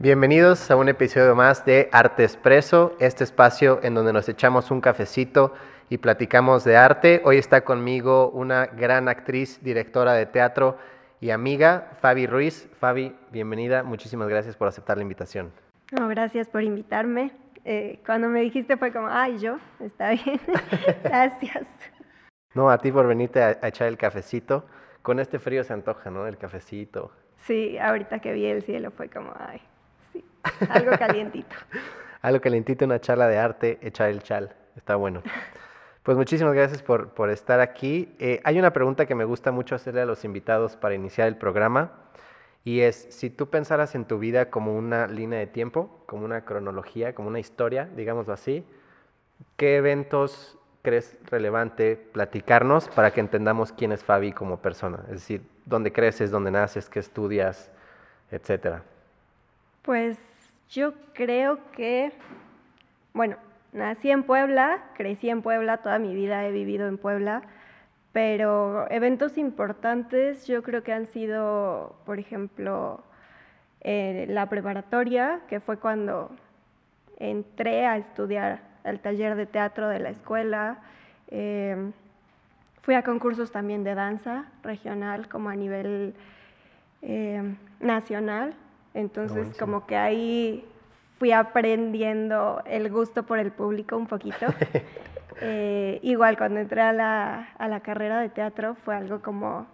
Bienvenidos a un episodio más de Arte Expreso, este espacio en donde nos echamos un cafecito y platicamos de arte. Hoy está conmigo una gran actriz, directora de teatro y amiga, Fabi Ruiz. Fabi, bienvenida, muchísimas gracias por aceptar la invitación. No, gracias por invitarme. Eh, cuando me dijiste fue como, ay, yo, está bien, gracias. No, a ti por venirte a, a echar el cafecito. Con este frío se antoja, ¿no? El cafecito. Sí, ahorita que vi el cielo fue como, ay, sí, algo calientito. Algo calientito, una charla de arte, echar el chal. Está bueno. Pues muchísimas gracias por, por estar aquí. Eh, hay una pregunta que me gusta mucho hacerle a los invitados para iniciar el programa y es, si tú pensaras en tu vida como una línea de tiempo, como una cronología, como una historia, digámoslo así, ¿qué eventos crees relevante platicarnos para que entendamos quién es Fabi como persona? Es decir, dónde creces, dónde naces, qué estudias, etcétera. Pues yo creo que, bueno, nací en Puebla, crecí en Puebla, toda mi vida he vivido en Puebla, pero eventos importantes yo creo que han sido, por ejemplo, eh, la preparatoria, que fue cuando entré a estudiar al taller de teatro de la escuela. Eh, fui a concursos también de danza regional, como a nivel eh, nacional. Entonces, como que ahí fui aprendiendo el gusto por el público un poquito. Eh, igual cuando entré a la, a la carrera de teatro fue algo como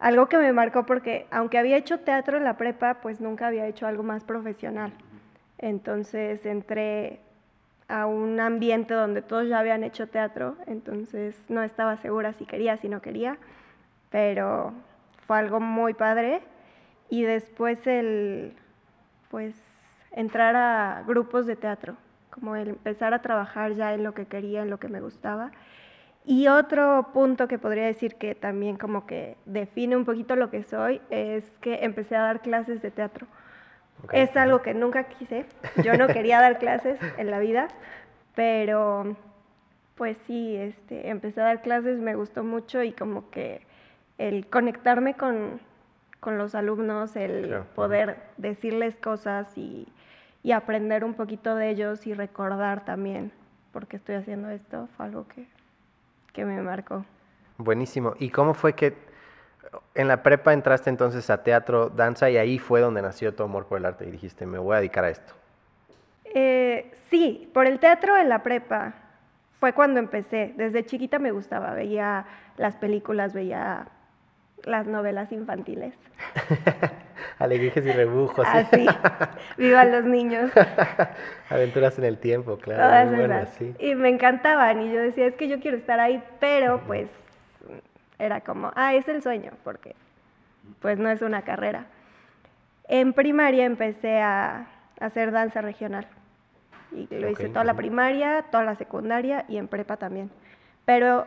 algo que me marcó porque aunque había hecho teatro en la prepa, pues nunca había hecho algo más profesional. Entonces entré a un ambiente donde todos ya habían hecho teatro, entonces no estaba segura si quería, si no quería, pero fue algo muy padre. Y después el, pues, entrar a grupos de teatro, como el empezar a trabajar ya en lo que quería, en lo que me gustaba. Y otro punto que podría decir que también como que define un poquito lo que soy es que empecé a dar clases de teatro. Es algo que nunca quise. Yo no quería dar clases en la vida, pero pues sí, este, empecé a dar clases, me gustó mucho y como que el conectarme con, con los alumnos, el Claro, poder decirles cosas y, y aprender un poquito de ellos y recordar también por qué estoy haciendo esto, fue algo que, que me marcó. Buenísimo. ¿Y cómo fue que en la prepa entraste entonces a teatro, danza y ahí fue donde nació tu amor por el arte y dijiste, me voy a dedicar a esto? Eh, sí, por el teatro en la prepa fue cuando empecé. Desde chiquita me gustaba, veía las películas, veía las novelas infantiles. Alegrijes y rebujos. Así, vivan los niños, Aventuras en el tiempo, claro. todas muy buenas, esas. sí. Y me encantaban y yo decía, es que yo quiero estar ahí, pero pues era como, ah, es el sueño, porque pues no es una carrera. En primaria empecé a, hacer danza regional. Y lo hice toda la primaria, toda la secundaria y en prepa también. Pero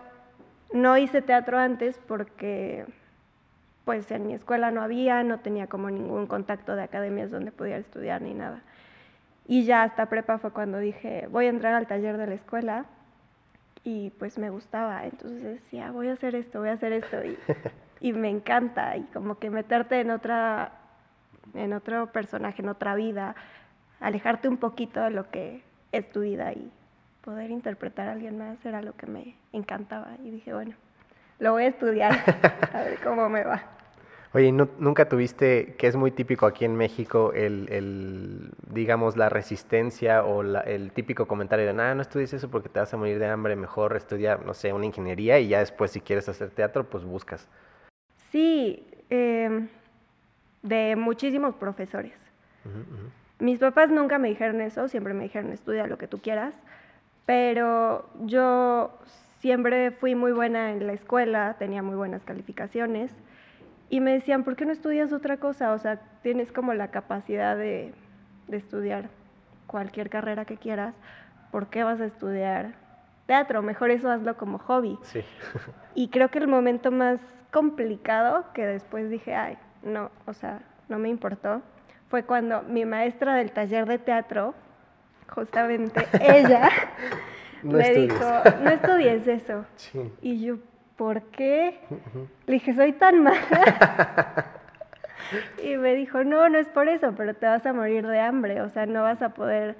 no hice teatro antes porque pues en mi escuela no había, no tenía como ningún contacto de academias donde pudiera estudiar ni nada. Y ya hasta prepa fue cuando dije, voy a entrar al taller de la escuela y pues me gustaba, entonces decía, voy a hacer esto, voy a hacer esto y, y me encanta. Y como que meterte en otra en otro personaje, en otra vida, alejarte un poquito de lo que es tu vida y poder interpretar a alguien más era lo que me encantaba. Y dije, bueno, lo voy a estudiar, a ver cómo me va. Oye, ¿y nu- ¿nunca tuviste, que es muy típico aquí en México, el, el, digamos, la resistencia o la- el típico comentario de, nada, no estudies eso porque te vas a morir de hambre, mejor estudia, no sé, una ingeniería y ya después si quieres hacer teatro, pues buscas. Sí, em, de muchísimos profesores. Mis papás nunca me dijeron eso, siempre me dijeron estudia lo que tú quieras, pero yo siempre fui muy buena en la escuela, tenía muy buenas calificaciones y me decían, ¿por qué no estudias otra cosa? O sea, tienes como la capacidad de, de estudiar cualquier carrera que quieras, ¿por qué vas a estudiar teatro? Mejor eso hazlo como hobby. Sí. Y creo que el momento más complicado que después dije, ay, no, o sea, no me importó, fue cuando mi maestra del taller de teatro, justamente ella, No me estudies. dijo, no estudies eso. Sí. Y yo, ¿por qué? Le dije, soy tan mala. y me dijo, no, no es por eso, pero te vas a morir de hambre, o sea, no vas a poder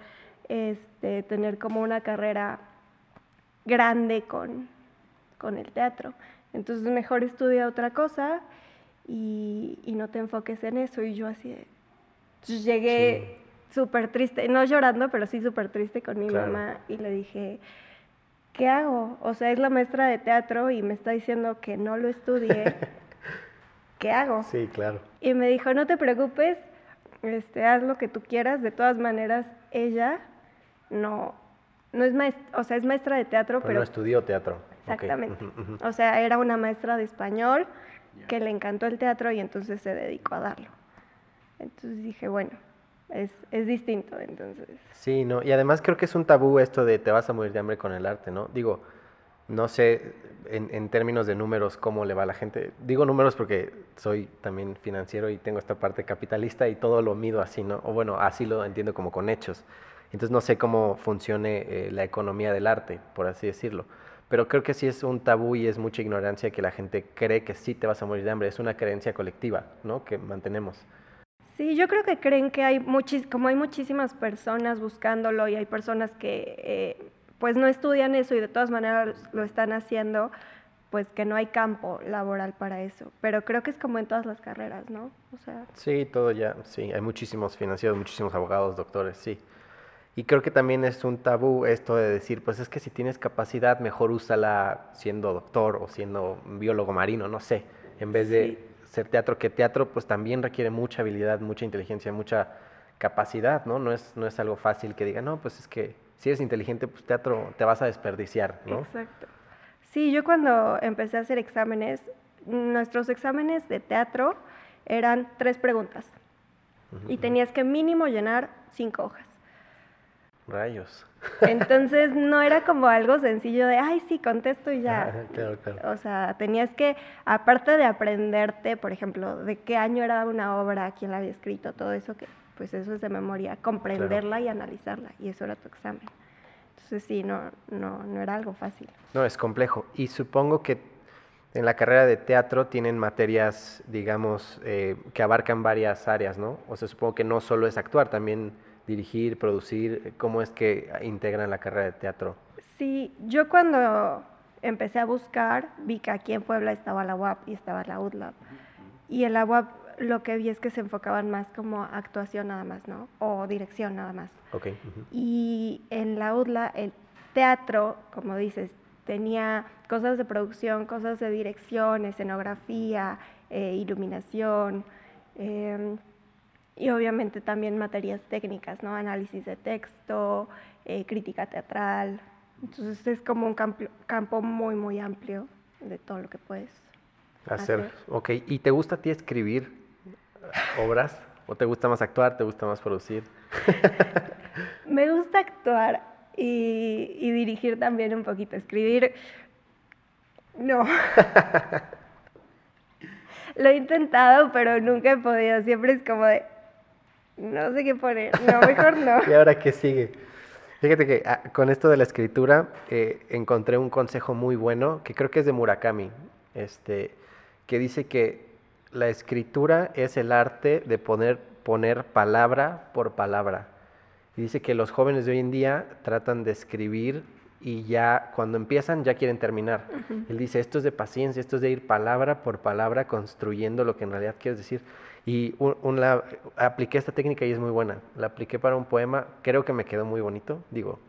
este, tener como una carrera grande con, con el teatro. Entonces mejor estudia otra cosa y, no te enfoques en eso. Y yo así llegué súper triste, no llorando, pero sí súper triste con mi mamá y le dije, ¿qué hago? O sea, es la maestra de teatro y me está diciendo que no lo estudie. ¿Qué hago? Sí, claro. Y me dijo, no te preocupes, este, haz lo que tú quieras. De todas maneras, ella no, no es maestra, o sea, es maestra de teatro, pero... no estudió teatro. Exactamente. O sea, era una maestra de español que le encantó el teatro y entonces se dedicó a darlo. Entonces dije, bueno, es, es, distinto, entonces. Sí, no, y además creo que es un tabú esto de te vas a morir de hambre con el arte, ¿no? Digo, no sé en, en, términos de números cómo le va a la gente. Digo números porque soy también financiero y tengo esta parte capitalista y todo lo mido así, ¿no? O bueno, así lo entiendo como con hechos. Entonces no sé cómo funcione eh, la economía del arte, por así decirlo. Pero creo que sí es un tabú y es mucha ignorancia que la gente cree que sí te vas a morir de hambre. Es una creencia colectiva, ¿no? Que mantenemos. Sí, yo creo que creen que hay muchis, como hay muchísimas personas buscándolo y hay personas que eh, pues no estudian eso y de todas maneras lo están haciendo, pues que no hay campo laboral para eso. Pero creo que es como en todas las carreras, ¿no? O sea... Sí, todo ya, sí, hay muchísimos financieros, muchísimos abogados, doctores, sí. Y creo que también es un tabú esto de decir, pues es que si tienes capacidad, mejor úsala siendo doctor o siendo biólogo marino, no sé, en vez de ser teatro, que teatro pues también requiere mucha habilidad, mucha inteligencia, mucha capacidad, ¿no? No es, no es algo fácil que diga, no, pues es que si eres inteligente, pues teatro te vas a desperdiciar, ¿no? Exacto. Sí, yo cuando empecé a hacer exámenes, nuestros exámenes de teatro eran tres preguntas y tenías que mínimo llenar cinco hojas. Rayos. Entonces no era como algo sencillo de, ay, sí, contesto y ya. claro, claro. O sea, tenías que, aparte de aprenderte, por ejemplo, de qué año era una obra, quién la había escrito, todo eso, que pues eso es de memoria, comprenderla y analizarla, y eso era tu examen. Entonces sí, no, no, no era algo fácil. No, es complejo. Y supongo que en la carrera de teatro tienen materias, digamos, eh, que abarcan varias áreas, ¿no? O sea, supongo que no solo es actuar, también dirigir, producir? ¿Cómo es que integran la carrera de teatro? Sí, yo cuando empecé a buscar, vi que aquí en Puebla estaba la UAP y estaba la UDLAB. Y en la UAP lo que vi es que se enfocaban más como actuación nada más, ¿no? O dirección nada más. Okay. Y en la UDLA el teatro, como dices, tenía cosas de producción, cosas de dirección, escenografía, eh, iluminación. Eh, y obviamente también materias técnicas, ¿no? Análisis de texto, eh, crítica teatral. Entonces es como un campo, campo, muy, muy amplio de todo lo que puedes hacer. hacer. Ok, ¿y te gusta a ti escribir obras? ¿O te gusta más actuar? ¿Te gusta más producir? Me gusta actuar y, y dirigir también un poquito. Escribir, no. Lo he intentado, pero nunca he podido. Siempre es como de, no sé qué poner. No, mejor no. ¿Y ahora qué sigue? Fíjate que ah, con esto de la escritura eh, encontré un consejo muy bueno que creo que es de Murakami, este, que dice que la escritura es el arte de poner, poner palabra por palabra. Y dice que los jóvenes de hoy en día tratan de escribir y ya cuando empiezan ya quieren terminar. Él dice, esto es de paciencia, esto es de ir palabra por palabra construyendo lo que en realidad quieres decir. Y apliqué esta técnica y es muy buena. La apliqué para un poema, creo que me quedó muy bonito. Digo,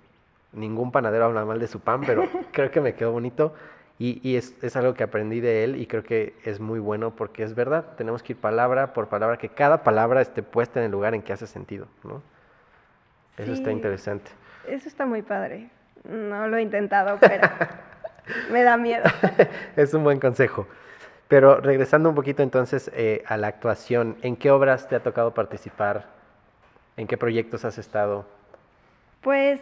ningún panadero habla mal de su pan, pero creo que me quedó bonito. Y, es, es, algo que aprendí de él y creo que es muy bueno porque es verdad, tenemos que ir palabra por palabra, que cada palabra esté puesta en el lugar en que hace sentido, ¿no? Eso está interesante. Eso está muy padre. No lo he intentado, pero me da miedo. es un buen consejo. Pero regresando un poquito entonces eh, a la actuación, ¿en qué obras te ha tocado participar? ¿En qué proyectos has estado? Pues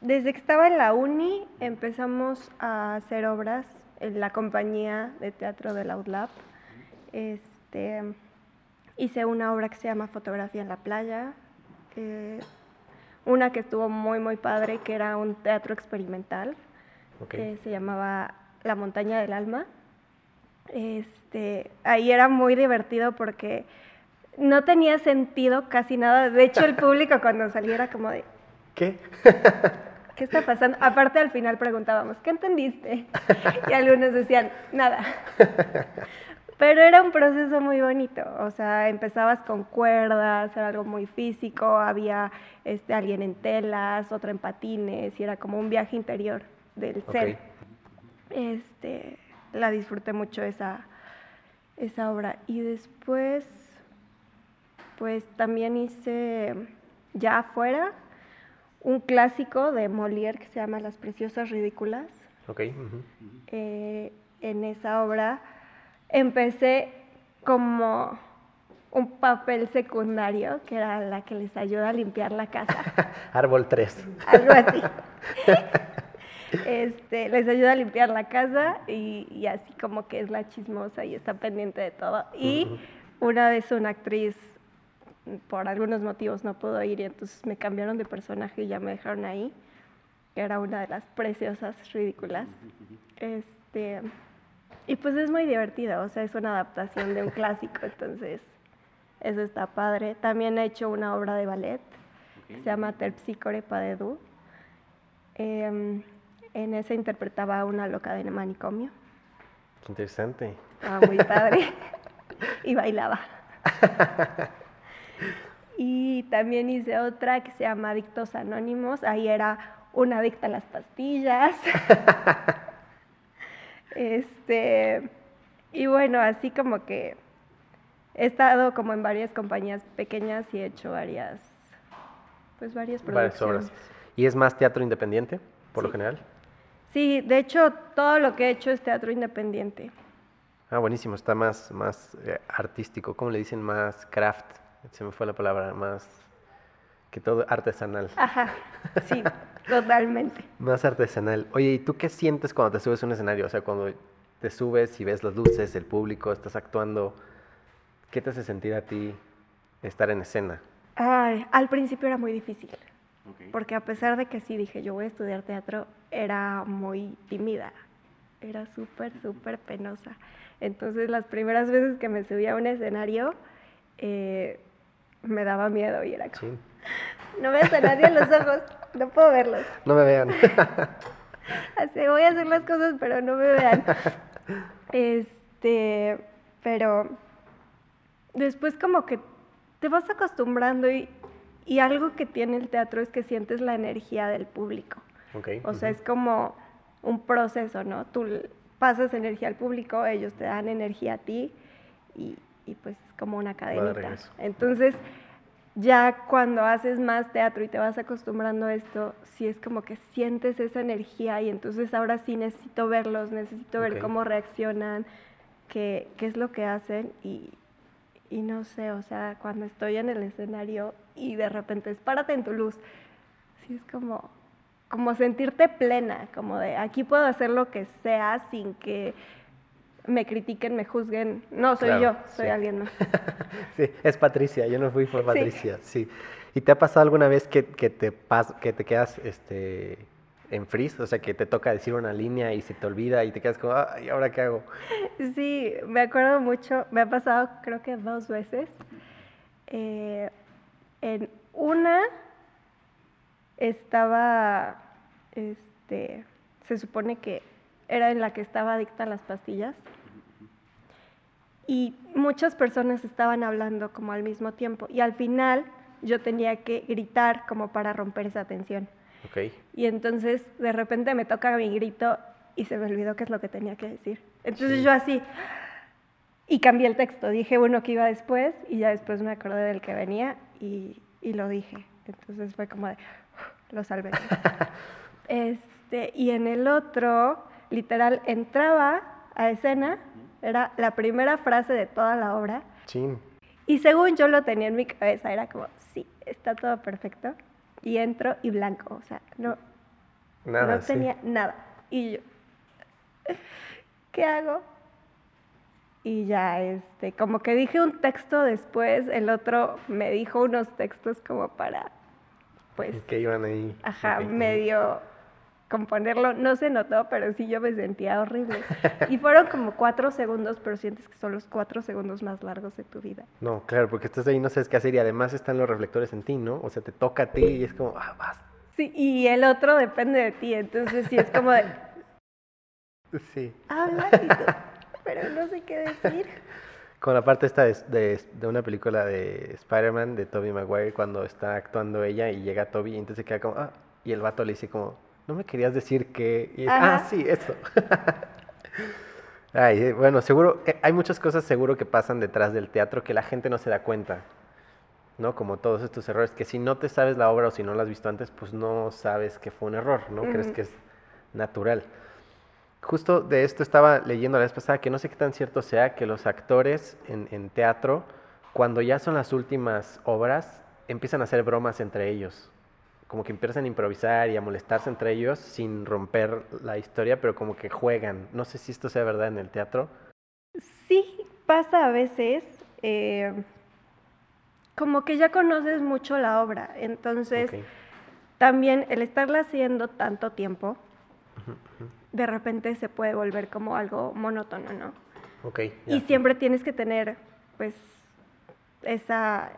desde que estaba en la uni empezamos a hacer obras en la compañía de teatro de la Outlab. Este, hice una obra que se llama Fotografía en la playa, eh, una que estuvo muy muy padre, que era un teatro experimental, que se llamaba La montaña del alma este, ahí era muy divertido porque no tenía sentido casi nada. De hecho, el público cuando saliera como de, ¿Qué? ¿qué está pasando? Aparte al final preguntábamos, ¿qué entendiste? Y algunos decían, nada. Pero era un proceso muy bonito, o sea, empezabas con cuerdas, era algo muy físico, había este, alguien en telas, otro en patines, y era como un viaje interior del ser. Este, la disfruté mucho esa, esa obra. Y después, pues también hice ya afuera un clásico de Molière que se llama Las Preciosas Ridículas. Ok. ujú. Eh, en esa obra empecé como un papel secundario, que era la que les ayuda a limpiar la casa, Árbol 3. algo así. Este, les ayuda a limpiar la casa y, y así como que es la chismosa y está pendiente de todo. Y una vez una actriz, por algunos motivos, no pudo ir y entonces me cambiaron de personaje y ya me dejaron ahí, que era una de las preciosas ridículas. Este, y pues es muy divertido, o sea, es una adaptación de un clásico, entonces eso está padre. También he hecho una obra de ballet, que se llama Terpsicore Padedu. Em, en esa interpretaba a una loca de manicomio, Qué interesante. estaba muy padre, y bailaba. Y también hice otra que se llama Adictos Anónimos, ahí era una adicta a las pastillas. Este, y bueno, así como que he estado como en varias compañías pequeñas y he hecho varias, pues varias Varias producciones. obras. ¿Y es más teatro independiente, por lo general? Sí, de hecho todo lo que he hecho es teatro independiente. Ah, buenísimo. Está más, más eh, artístico. ¿Cómo le dicen? Más craft. Se me fue la palabra. Más que todo artesanal. Ajá, sí, totalmente. Más artesanal. Oye, ¿y tú qué sientes cuando te subes a un escenario? O sea, cuando te subes y ves las luces, el público, estás actuando, ¿qué te hace sentir a ti estar en escena? Ay, al principio era muy difícil, porque a pesar de que sí dije yo voy a estudiar teatro, era muy tímida, era súper, súper penosa. Entonces las primeras veces que me subía a un escenario, eh, me daba miedo y era como, Sí. no veo a nadie en los ojos, no puedo verlos. No me vean. Así voy a hacer las cosas, pero no me vean. Este, pero después como que te vas acostumbrando y, y algo que tiene el teatro es que sientes la energía del público. Ok. O sea, ujú. es como un proceso, ¿no? Tú pasas energía al público, ellos te dan energía a ti y, y pues es como una cadenita. Entonces, ya cuando haces más teatro y te vas acostumbrando a esto, sí es como que sientes esa energía y entonces ahora sí necesito verlos, necesito ver Ok. cómo reaccionan, qué, qué es lo que hacen y, y no sé, o sea, cuando estoy en el escenario y de repente es párate en tu luz, sí es como, como sentirte plena, como de aquí puedo hacer lo que sea sin que me critiquen, me juzguen. No, soy Claro, yo, soy sí. alguien más. Sí, es Patricia, yo no fui por Patricia, sí. ¿Y te ha pasado alguna vez que, que te, pas, que te quedas este, en freeze? O sea, que te toca decir una línea y se te olvida y te quedas como, ¿y ahora qué hago? Sí, me acuerdo mucho, me ha pasado creo que dos veces. Eh, en una estaba, este, se supone que era en la que estaba adicta a las pastillas y muchas personas estaban hablando como al mismo tiempo y al final yo tenía que gritar como para romper esa tensión. Y entonces de repente me toca mi grito y se me olvidó qué es lo que tenía que decir. Entonces Sí. yo así, y cambié el texto, dije uno que iba después y ya después me acordé del que venía y, y lo dije. Entonces fue como de, lo salvé. este, y en el otro, literal, entraba a escena, era la primera frase de toda la obra. chin. Y según yo lo tenía en mi cabeza, era como, sí, está todo perfecto. Y entro y blanco, o sea, no, Nada, no sí. tenía nada. Y yo, ¿qué hago? Y ya, este, como que dije un texto después, el otro me dijo unos textos como para, pues, Que iban ahí. ajá, medio componerlo. No se notó, pero sí yo me sentía horrible. Y fueron como cuatro segundos, pero sientes que son los cuatro segundos más largos de tu vida. No, claro, porque estás ahí no sabes qué hacer y además están los reflectores en ti, ¿no? O sea, te toca a ti y es como, ah, vas. Sí, y el otro depende de ti, entonces sí es como de, Sí. habla, y pero no sé qué decir. Con la parte esta de, de- de una película de Spider-Man, de Tobey Maguire, cuando está actuando ella y llega Tobey y entonces se queda como, ah, y el vato le dice como, no me querías decir que, y es, ah, sí, eso. Ay, bueno, seguro, eh, hay muchas cosas seguro que pasan detrás del teatro que la gente no se da cuenta, ¿no? Como todos estos errores, que si no te sabes la obra o si no la has visto antes, pues no sabes que fue un error, ¿no? Crees que es natural. Justo de esto estaba leyendo la vez pasada, que no sé qué tan cierto sea, que los actores en, en teatro, cuando ya son las últimas obras, empiezan a hacer bromas entre ellos. Como que empiezan a improvisar y a molestarse entre ellos sin romper la historia, pero como que juegan. No sé si esto sea verdad en el teatro. Sí, pasa a veces, eh, como que ya conoces mucho la obra, entonces también el estarla haciendo tanto tiempo. De repente se puede volver como algo monótono, ¿no? Ok, Y siempre tienes que tener, pues, esa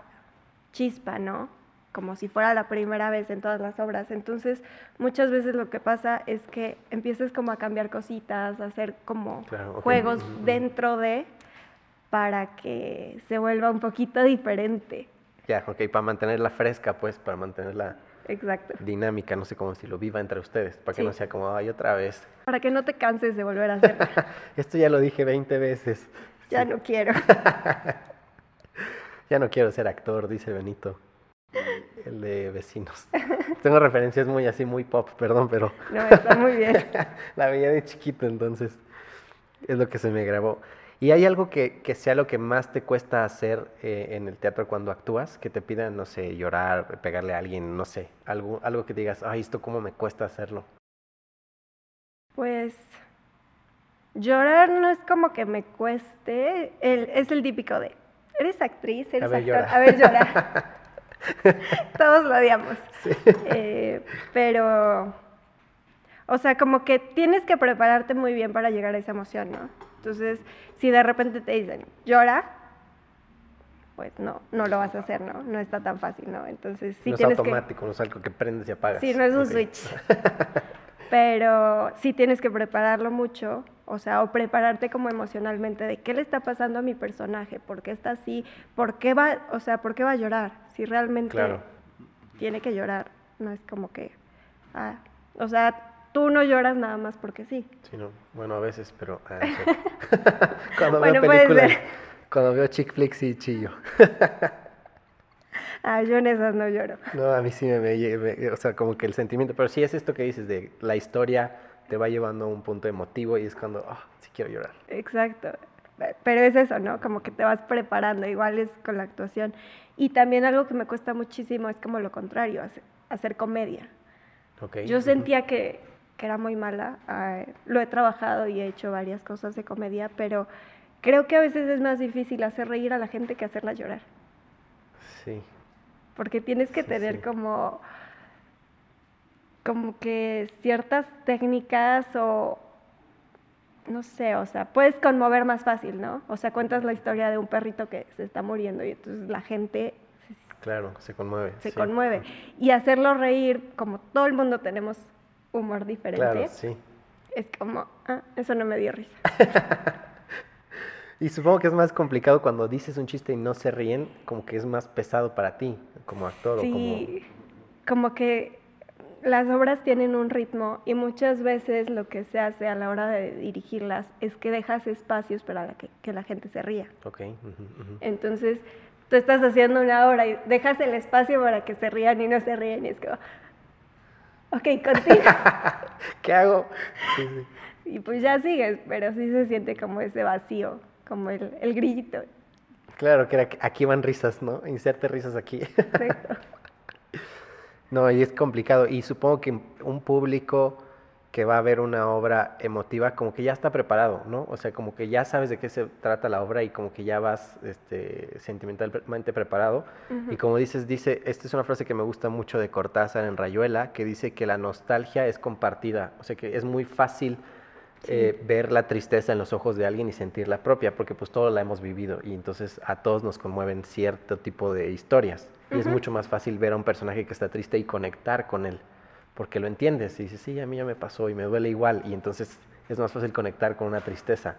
chispa, ¿no? Como si fuera la primera vez en todas las obras. Entonces, muchas veces lo que pasa es que empiezas como a cambiar cositas, a hacer como Claro, juegos Ujú, ujú. dentro de para que se vuelva un poquito diferente. Ya, ok, para mantenerla fresca, pues, para mantenerla Exacto. dinámica, no sé cómo decirlo, viva entre ustedes, para que Sí. no sea como, ay, otra vez. Para que no te canses de volver a hacerlo. Esto ya lo dije 20 veces. ya Sí. no quiero. Ya no quiero ser actor, dice Benito. El de vecinos. Tengo referencias muy así, muy pop, perdón, pero No, está muy bien. la veía de chiquito, entonces es lo que se me grabó. ¿Y hay algo que, que sea lo que más te cuesta hacer eh, en el teatro cuando actúas? Que te pidan, no sé, llorar, pegarle a alguien, no sé, algo, algo que te digas, ay, esto cómo me cuesta hacerlo. Pues llorar no es como que me cueste, el- es el típico de, eres actriz, eres ver, actor, llora. a ver, llora. Todos lo odiamos. Eh, pero, o sea, como que tienes que prepararte muy bien para llegar a esa emoción, ¿no? Entonces, si de repente te dicen, llora, pues no, no lo vas a hacer, ¿no? No está tan fácil, ¿no? Entonces, sí no es que... automático, no es algo que prendes y apagas. Sí, no es un Ok. switch. Pero sí tienes que prepararlo mucho, o sea, o prepararte como emocionalmente de qué le está pasando a mi personaje, por qué está así, por qué va, o sea, por qué va a llorar, si realmente Claro. tiene que llorar, no es como que, ah, o sea, tú no lloras nada más porque sí. Sí, no. Bueno, a veces, pero... ah, cuando veo películas, cuando veo chick flicks sí chillo. Ah, yo en esas no lloro. No, a mí sí me, me- me- o sea, como que el sentimiento, pero sí es esto que dices de la historia te va llevando a un punto emotivo y es cuando, ah, sí quiero llorar. Exacto. Pe- Pero es eso, ¿no? Como que te vas preparando, igual es con la actuación. Y también algo que me cuesta muchísimo es como lo contrario, hacer, hacer comedia. Ok. Yo ujú. sentía que, que era muy mala. ah, lo he trabajado y he hecho varias cosas de comedia, pero creo que a veces es más difícil hacer reír a la gente que hacerla llorar. Sí, Porque tienes que Sí, tener sí. como, como que ciertas técnicas o, no sé, o sea, puedes conmover más fácil, ¿no? O sea, cuentas la historia de un perrito que se está muriendo y entonces la gente claro, se conmueve. se sí. conmueve. Y hacerlo reír, como todo el mundo tenemos humor diferente, Claro, sí. es como, ah, eso no me dio risa. Y supongo que es más complicado cuando dices un chiste y no se ríen, como que es más pesado para ti, como actor o como... Sí, como que las obras tienen un ritmo y muchas veces lo que se hace a la hora de dirigirlas es que dejas espacios para la que, que la gente se ría. Ok. Entonces, tú estás haciendo una obra y dejas el espacio para que se rían y no se ríen y es como, ok, continúa. ¿Qué hago? Sí, sí. y pues ya sigues, pero sí se siente como ese vacío, como el, el grillito. Claro, que era, aquí van risas, ¿no? Inserte risas aquí. Exacto. No, y es complicado. Y supongo que un público que va a haber una obra emotiva, como que ya está preparado, ¿no? O sea, como que ya sabes de qué se trata la obra y como que ya vas este, sentimentalmente preparado. Y como dices, dice, esta es una frase que me gusta mucho de Cortázar en Rayuela, que dice que la nostalgia es compartida, o sea, que es muy fácil eh, ver la tristeza en los ojos de alguien y sentir la propia, porque pues todo la hemos vivido y entonces a todos nos conmueven cierto tipo de historias. Y es mucho más fácil ver a un personaje que está triste y conectar con él porque lo entiendes y dices, sí, a mí ya me pasó y me duele igual y entonces es más fácil conectar con una tristeza.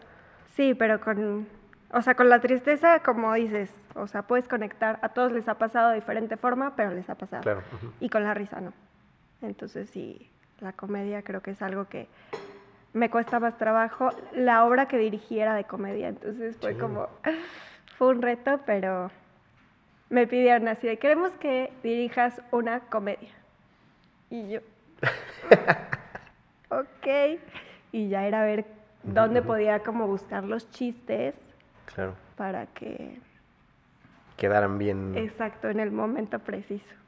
Sí, pero con, o sea, con la tristeza, como dices, o sea, puedes conectar, a todos les ha pasado de diferente forma, pero les ha pasado. Claro. Y con la risa no. Entonces sí, la comedia creo que es algo que me cuesta más trabajo. La obra que dirigí era de comedia, entonces fue como, fue un reto, pero me pidieron así de, queremos que dirijas una comedia. Y yo, ok. Y ya era ver dónde podía como buscar los chistes. Claro. Para que... Quedaran bien. Exacto, en el momento preciso.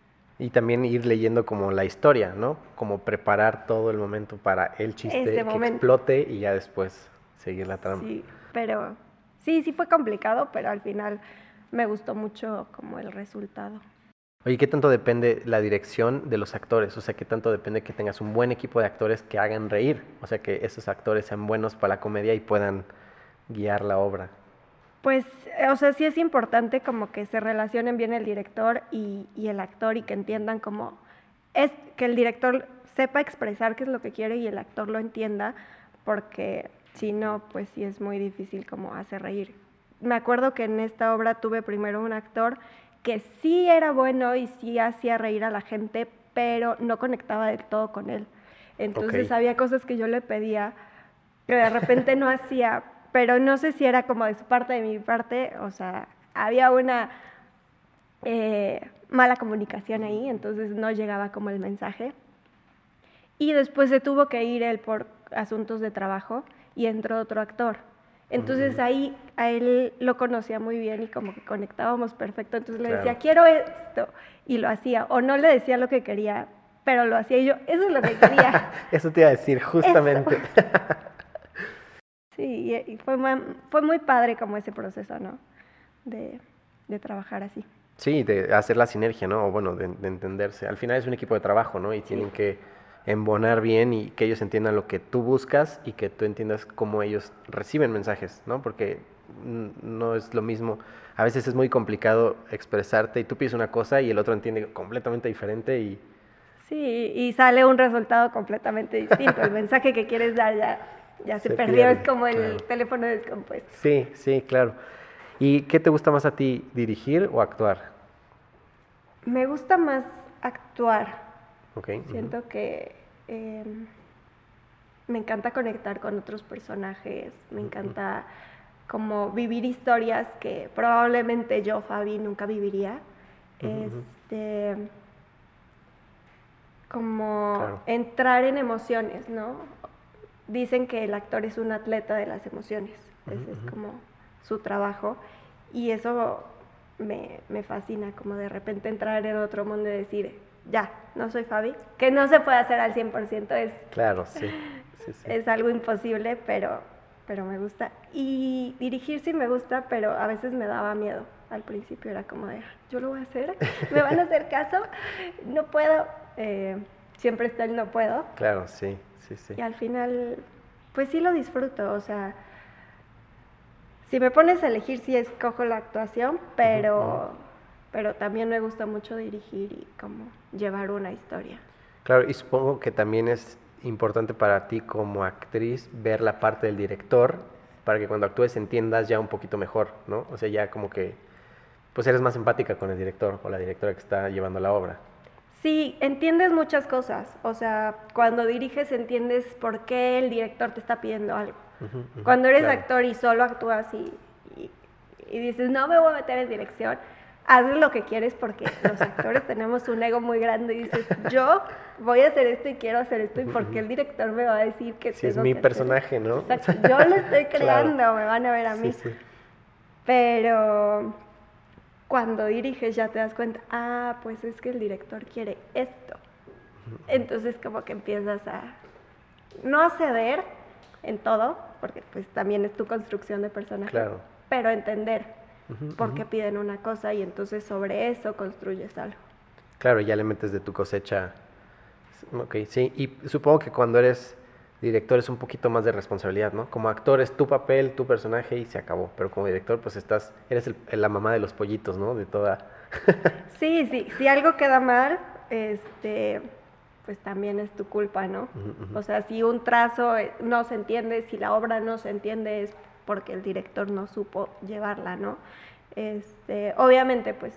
Y también ir leyendo como la historia, ¿no? Como preparar todo el momento para el chiste que explote y ya después seguir la trama. Sí, pero sí, sí fue complicado, pero al final me gustó mucho como el resultado. Oye, ¿qué tanto depende la dirección de los actores? O sea, ¿qué tanto depende que tengas un buen equipo de actores que hagan reír? O sea, que esos actores sean buenos para la comedia y puedan guiar la obra. Pues, eh, o sea, sí es importante como que se relacionen bien el director y, el actor y que entiendan como es que el director sepa expresar qué es lo que quiere y el actor lo entienda, porque si no, pues sí es muy difícil como hacer reír. Me acuerdo que en esta obra tuve primero un actor que sí era bueno y sí hacía reír a la gente, pero no conectaba del todo con él. Entonces había cosas que yo le pedía que de repente no hacía, pero no sé si era como de su parte, de mi parte, o sea, había una eh, mala comunicación ahí, entonces no llegaba como el mensaje. Y después se tuvo que ir él por asuntos de trabajo y entró otro actor. Entonces ahí a él lo conocía muy bien y como que conectábamos perfecto. Entonces le decía, quiero esto. Y lo hacía. O no le decía lo que quería, pero lo hacía y yo, eso es lo que quería. eso te iba a decir, justamente. sí, y, fue, fue muy padre como ese proceso, ¿no? De, trabajar así. Sí, de hacer la sinergia, ¿no? O bueno, de, entenderse. Al final es un equipo de trabajo, ¿no? Y tienen que embonar bien y que ellos entiendan lo que tú buscas y que tú entiendas cómo ellos reciben mensajes, ¿no? Porque no es lo mismo. A veces es muy complicado expresarte y tú pides una cosa y el otro entiende completamente diferente y... Sí, y sale un resultado completamente distinto. El mensaje que quieres dar ya, ya se, perdió, es como el teléfono descompuesto. Sí, sí, claro. ¿Y qué te gusta más a ti, dirigir o actuar? Me gusta más actuar Okay. Siento que em, me encanta conectar con otros personajes, me encanta como vivir historias que probablemente yo, Fabi, nunca viviría. Este, como entrar en emociones, ¿no? Dicen que el actor es un atleta de las emociones, ese es como su trabajo y eso me, me fascina, como de repente entrar en otro mundo y decir, ya, no soy Fabi, que no se puede hacer al 100%, es, claro, sí, es algo imposible, pero, pero me gusta. Y dirigir sí me gusta, pero a veces me daba miedo. Al principio era como de, yo lo voy a hacer, me van a hacer caso, no puedo. Eh, siempre está el no puedo. Claro, sí, sí, sí. Y al final, pues sí lo disfruto, o sea, si me pones a elegir, sí escojo la actuación, pero pero también me gusta mucho dirigir y como llevar una historia. Claro, y supongo que también es importante para ti como actriz ver la parte del director para que cuando actúes entiendas ya un poquito mejor, ¿no? O sea, ya como que pues eres más empática con el director o la directora que está llevando la obra. Sí, entiendes muchas cosas. O sea, cuando diriges entiendes por qué el director te está pidiendo algo. cuando eres actor y solo actúas y, y, dices, no me voy a meter en dirección, haz lo que quieres porque los actores tenemos un ego muy grande y dices, yo voy a hacer esto y quiero hacer esto y porque el director me va a decir que si es mi personaje, ¿no? yo lo estoy creando, me van a ver a mí. Pero cuando diriges ya te das cuenta, ah, pues es que el director quiere esto. Entonces como que empiezas a, no ceder en todo, porque pues también es tu construcción de personaje, Claro. pero entender por qué piden una cosa y entonces sobre eso construyes algo. Claro, ya le metes de tu cosecha. Ok, sí. Y supongo que cuando eres director es un poquito más de responsabilidad, ¿no? Como actor es tu papel, tu personaje y se acabó. Pero como director, pues estás, eres el- la mamá de los pollitos, ¿no? De toda. Sí, sí, si algo queda mal, este, pues también es tu culpa, ¿no? O sea, si un trazo eh, no se entiende, si la obra no se entiende, es porque el director no supo llevarla, ¿no? Este, obviamente, pues,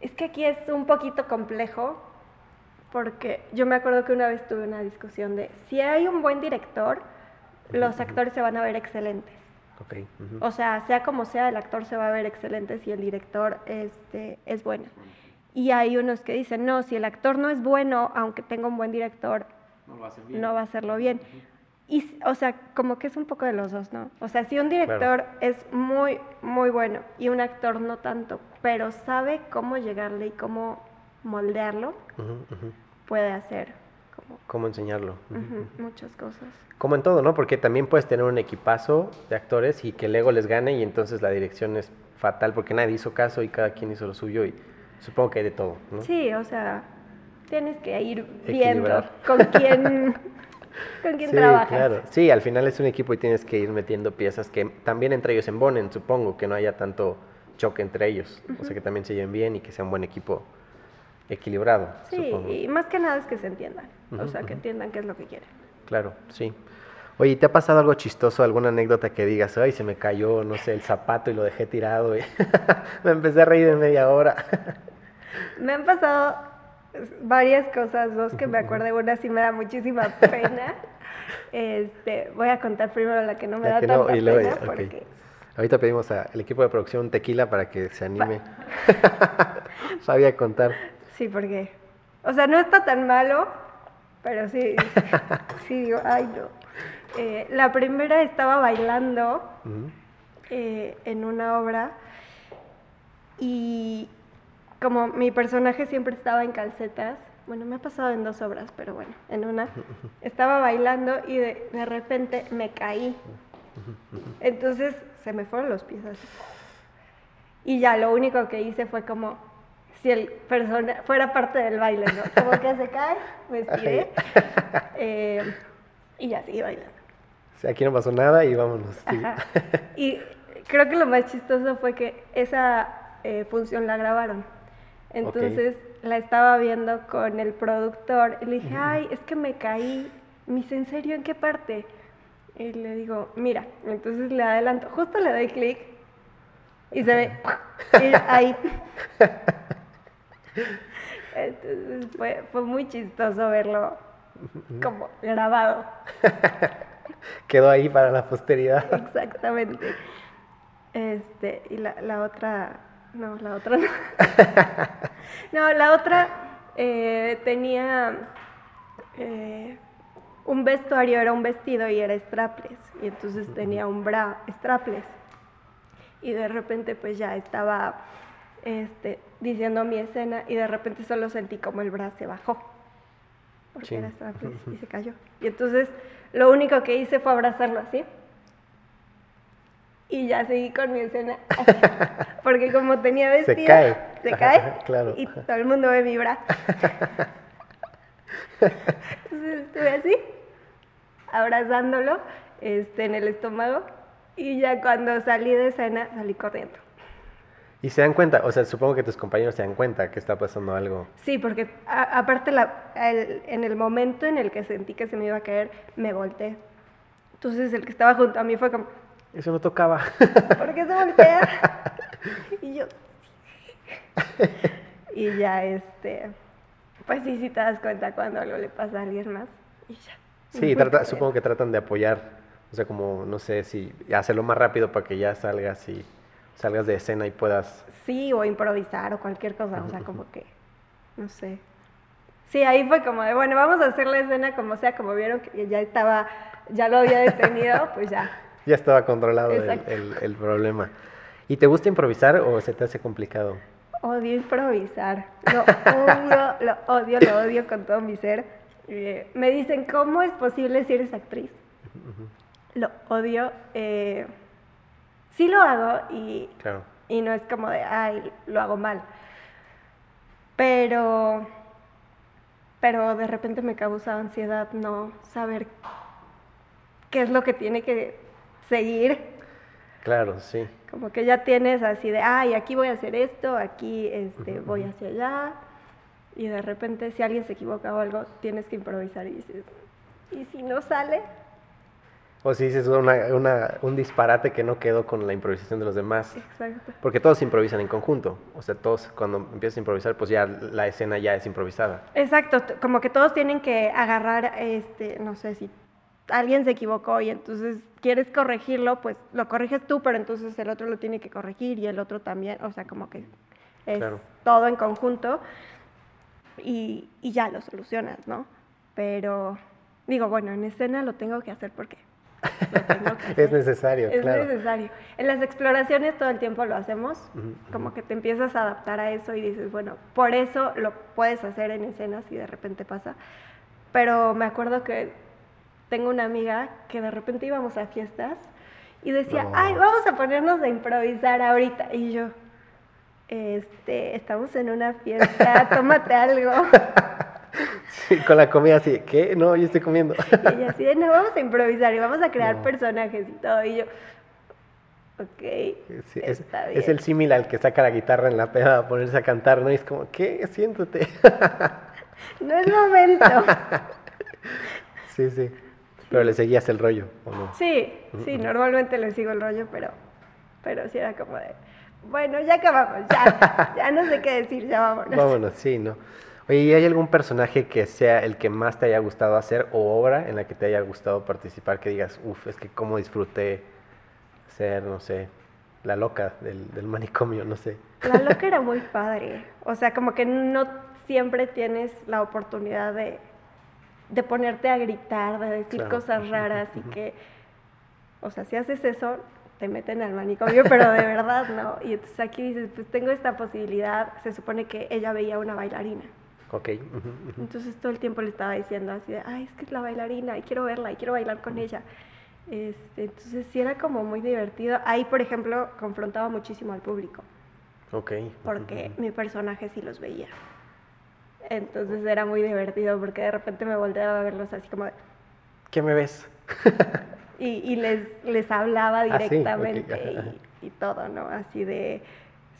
es que aquí es un poquito complejo, porque yo me acuerdo que una vez tuve una discusión de, si hay un buen director, los actores se van a ver excelentes. Ok. ujú. O sea, sea como sea, el actor se va a ver excelente si el director este, es bueno. Y hay unos que dicen, no, si el actor no es bueno, aunque tenga un buen director, no va a hacerlo bien. Y, s- o sea, como que es un poco de los dos, ¿no? O sea, si un director es muy, muy bueno y un actor no tanto, pero sabe cómo llegarle y cómo moldearlo, Ujú, ujú. Puede hacer como ¿Cómo enseñarlo? Muchas cosas. Como en todo, ¿no? Porque también puedes tener un equipazo de actores y que el ego les gane y entonces la dirección es fatal porque nadie hizo caso y cada quien hizo lo suyo y supongo que hay de todo, ¿no? Sí, o sea, tienes que ir viendo con quién, con quién Sí, trabajas. claro. Sí, al final es un equipo y tienes que ir metiendo piezas que también entre ellos embonen, supongo, que no haya tanto choque entre ellos. O sea, que también se lleven bien y que sea un buen equipo equilibrado, Sí, supongo. y más que nada es que se entiendan, o sea, que entiendan qué es lo que quieren. Claro, sí. Oye, ¿te ha pasado algo chistoso, alguna anécdota que digas, ay, se me cayó, no sé, el zapato y lo dejé tirado y me empecé a reír en media hora? Me han pasado varias cosas, dos que me acuerdo, una sí me da muchísima pena. Este, voy a contar primero la que no me La da tanta no, y luego pena porque Ahorita pedimos al equipo de producción un tequila para que se anime. Fabi a contar. Sí, porque o sea, no está tan malo, pero sí sí digo, ay, no. Eh, la primera estaba bailando eh, en una obra y como mi personaje siempre estaba en calcetas, bueno, me ha pasado en dos obras, pero bueno, en una, estaba bailando y de, de repente me caí. Entonces se me fueron los pies así. Y ya lo único que hice fue como si el persona fuera parte del baile, ¿no? Como que se cae, me estiré eh, y ya seguí bailando. Sea, aquí no pasó nada y vámonos. sí. Y creo que lo más chistoso fue que esa eh, función la grabaron. Entonces la estaba viendo con el productor y le dije, ay, es que me caí. Me dice, ¿en serio en qué parte? Y le digo, mira, entonces le adelanto, justo le doy clic y se ve y ahí. Entonces fue, fue muy chistoso verlo como grabado. Quedó ahí para la posteridad. Exactamente. Este, y la, la otra, no, la otra no. No, la otra eh, tenía eh, un vestuario, era un vestido y era strapless. Y entonces tenía un bra strapless. Y de repente pues ya estaba este, diciendo mi escena y de repente solo sentí como el bra se bajó. Porque Chin. era strapless y se cayó. Y entonces lo único que hice fue abrazarlo así. Y ya seguí con mi escena así. Porque como tenía Se vestido, cae. se cae Claro. y todo el mundo ve mi bra. Entonces estuve así, abrazándolo este, en el estómago. Y ya cuando salí de escena, salí corriendo. Y se dan cuenta, o sea, supongo que tus compañeros se dan cuenta que está pasando algo. Sí, porque a- aparte la, el- en el momento en el que sentí que se me iba a caer, me volteé. Entonces el que estaba junto a mí fue como, Eso no tocaba. ¿por qué se voltea? y yo, y ya este, pues sí, sí te das cuenta cuando algo le pasa a alguien más. Y ya. Sí, trata- supongo que tratan de apoyar, o sea, como, no sé, si hacerlo más rápido para que ya salgas y salgas de escena y puedas... Sí, o improvisar o cualquier cosa, o sea, como que, no sé. Sí, ahí fue como de, bueno, vamos a hacer la escena como sea, como vieron que ya estaba, ya lo había detenido, pues ya. Ya estaba controlado el, Exacto. el- el problema. ¿Y te gusta improvisar o se te hace complicado? Odio improvisar, lo odio, lo odio, lo odio con todo mi ser. Eh, me dicen, ¿cómo es posible si eres actriz? Lo odio. Eh, sí lo hago y, Claro. y no es como de, ay, lo hago mal. Pero, pero de repente me causa ansiedad no saber qué es lo que tiene que seguir. Claro, sí. Como que ya tienes así de, ay, aquí voy a hacer esto, aquí este, Ujú, voy ujú. hacia allá. Y de repente si alguien se equivoca o algo, tienes que improvisar y dices, ¿y si no sale? O si dices una, una- un disparate que no quedó con la improvisación de los demás. Exacto. Porque todos improvisan en conjunto. O sea, todos cuando empiezas a improvisar, pues ya la escena ya es improvisada. Exacto, como que todos tienen que agarrar, este, no sé si alguien se equivocó y entonces quieres corregirlo, pues lo corriges tú, pero entonces el otro lo tiene que corregir y el otro también, o sea, como que es Claro. todo en conjunto y, y ya lo solucionas, ¿no? Pero digo, bueno, en escena lo tengo que hacer porque Es necesario, Es claro. necesario. En las exploraciones todo el tiempo lo hacemos, como que te empiezas a adaptar a eso y dices, bueno, por eso lo puedes hacer en escenas y de repente pasa. Pero me acuerdo que tengo una amiga que de repente íbamos a fiestas y decía, No. ay, vamos a ponernos a improvisar ahorita. Y yo, este, estamos en una fiesta, tómate algo. Sí, con la comida así, ¿qué? No, yo estoy comiendo. Y ella así de, no, vamos a improvisar y vamos a crear No. personajes y todo. Y yo, ok, Sí, es, está es bien. el símil al que saca la guitarra en la peda a ponerse a cantar, ¿no? Y es como, ¿qué? Siéntate. No es momento. sí, sí. Pero le seguías el rollo, ¿o no? Sí, sí, normalmente le sigo el rollo, pero, pero sí era como de, bueno, ya acabamos, ya, ya no sé qué decir, ya vámonos. Vámonos, sí, ¿no? Oye, ¿y hay algún personaje que sea el que más te haya gustado hacer o obra en la que te haya gustado participar que digas, uff, es que cómo disfruté ser, no sé, la loca del, del manicomio, no sé? La loca era muy padre, o sea, como que no siempre tienes la oportunidad de, de ponerte a gritar, de decir Claro. cosas raras y que, o sea, si haces eso, te meten al manicomio, pero de verdad no. Y entonces aquí dices, pues tengo esta posibilidad, se supone que ella veía una bailarina. Ok. Entonces todo el tiempo le estaba diciendo así de, ay, es que es la bailarina y quiero verla y quiero bailar con ella. Este, entonces sí era como muy divertido. Ahí, por ejemplo, confrontaba muchísimo al público, Ok. porque mi personaje sí los veía. Entonces era muy divertido porque de repente me volteaba a verlos así como de- ¿Qué me ves? y, y les, les hablaba Ah, sí, directamente y todo, ¿no? Así de,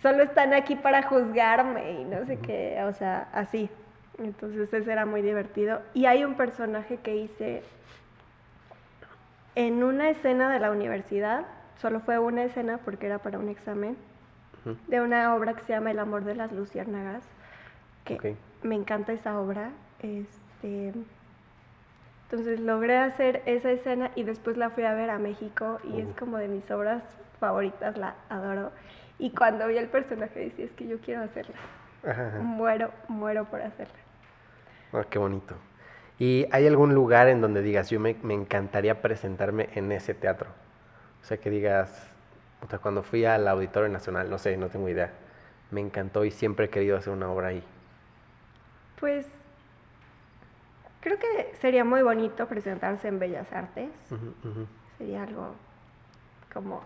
solo están aquí para juzgarme y no sé qué, o sea, así. Entonces ese era muy divertido. Y hay un personaje que hice en una escena de la universidad, solo fue una escena porque era para un examen, de una obra que se llama El amor de las luciérnagas, que me encanta esa obra. Este, entonces logré hacer esa escena y después la fui a ver a México y es como de mis obras favoritas, la adoro. Y cuando vi el personaje decía, es que yo quiero hacerla. Ajá, ajá. Muero, muero por hacerla. Ah, qué bonito. ¿Y hay algún lugar en donde digas, yo me, me encantaría presentarme en ese teatro? O sea, que digas, o sea, cuando fui al Auditorio Nacional, no sé, no tengo idea, me encantó y siempre he querido hacer una obra ahí. Pues creo que sería muy bonito presentarse en Bellas Artes. Sería algo como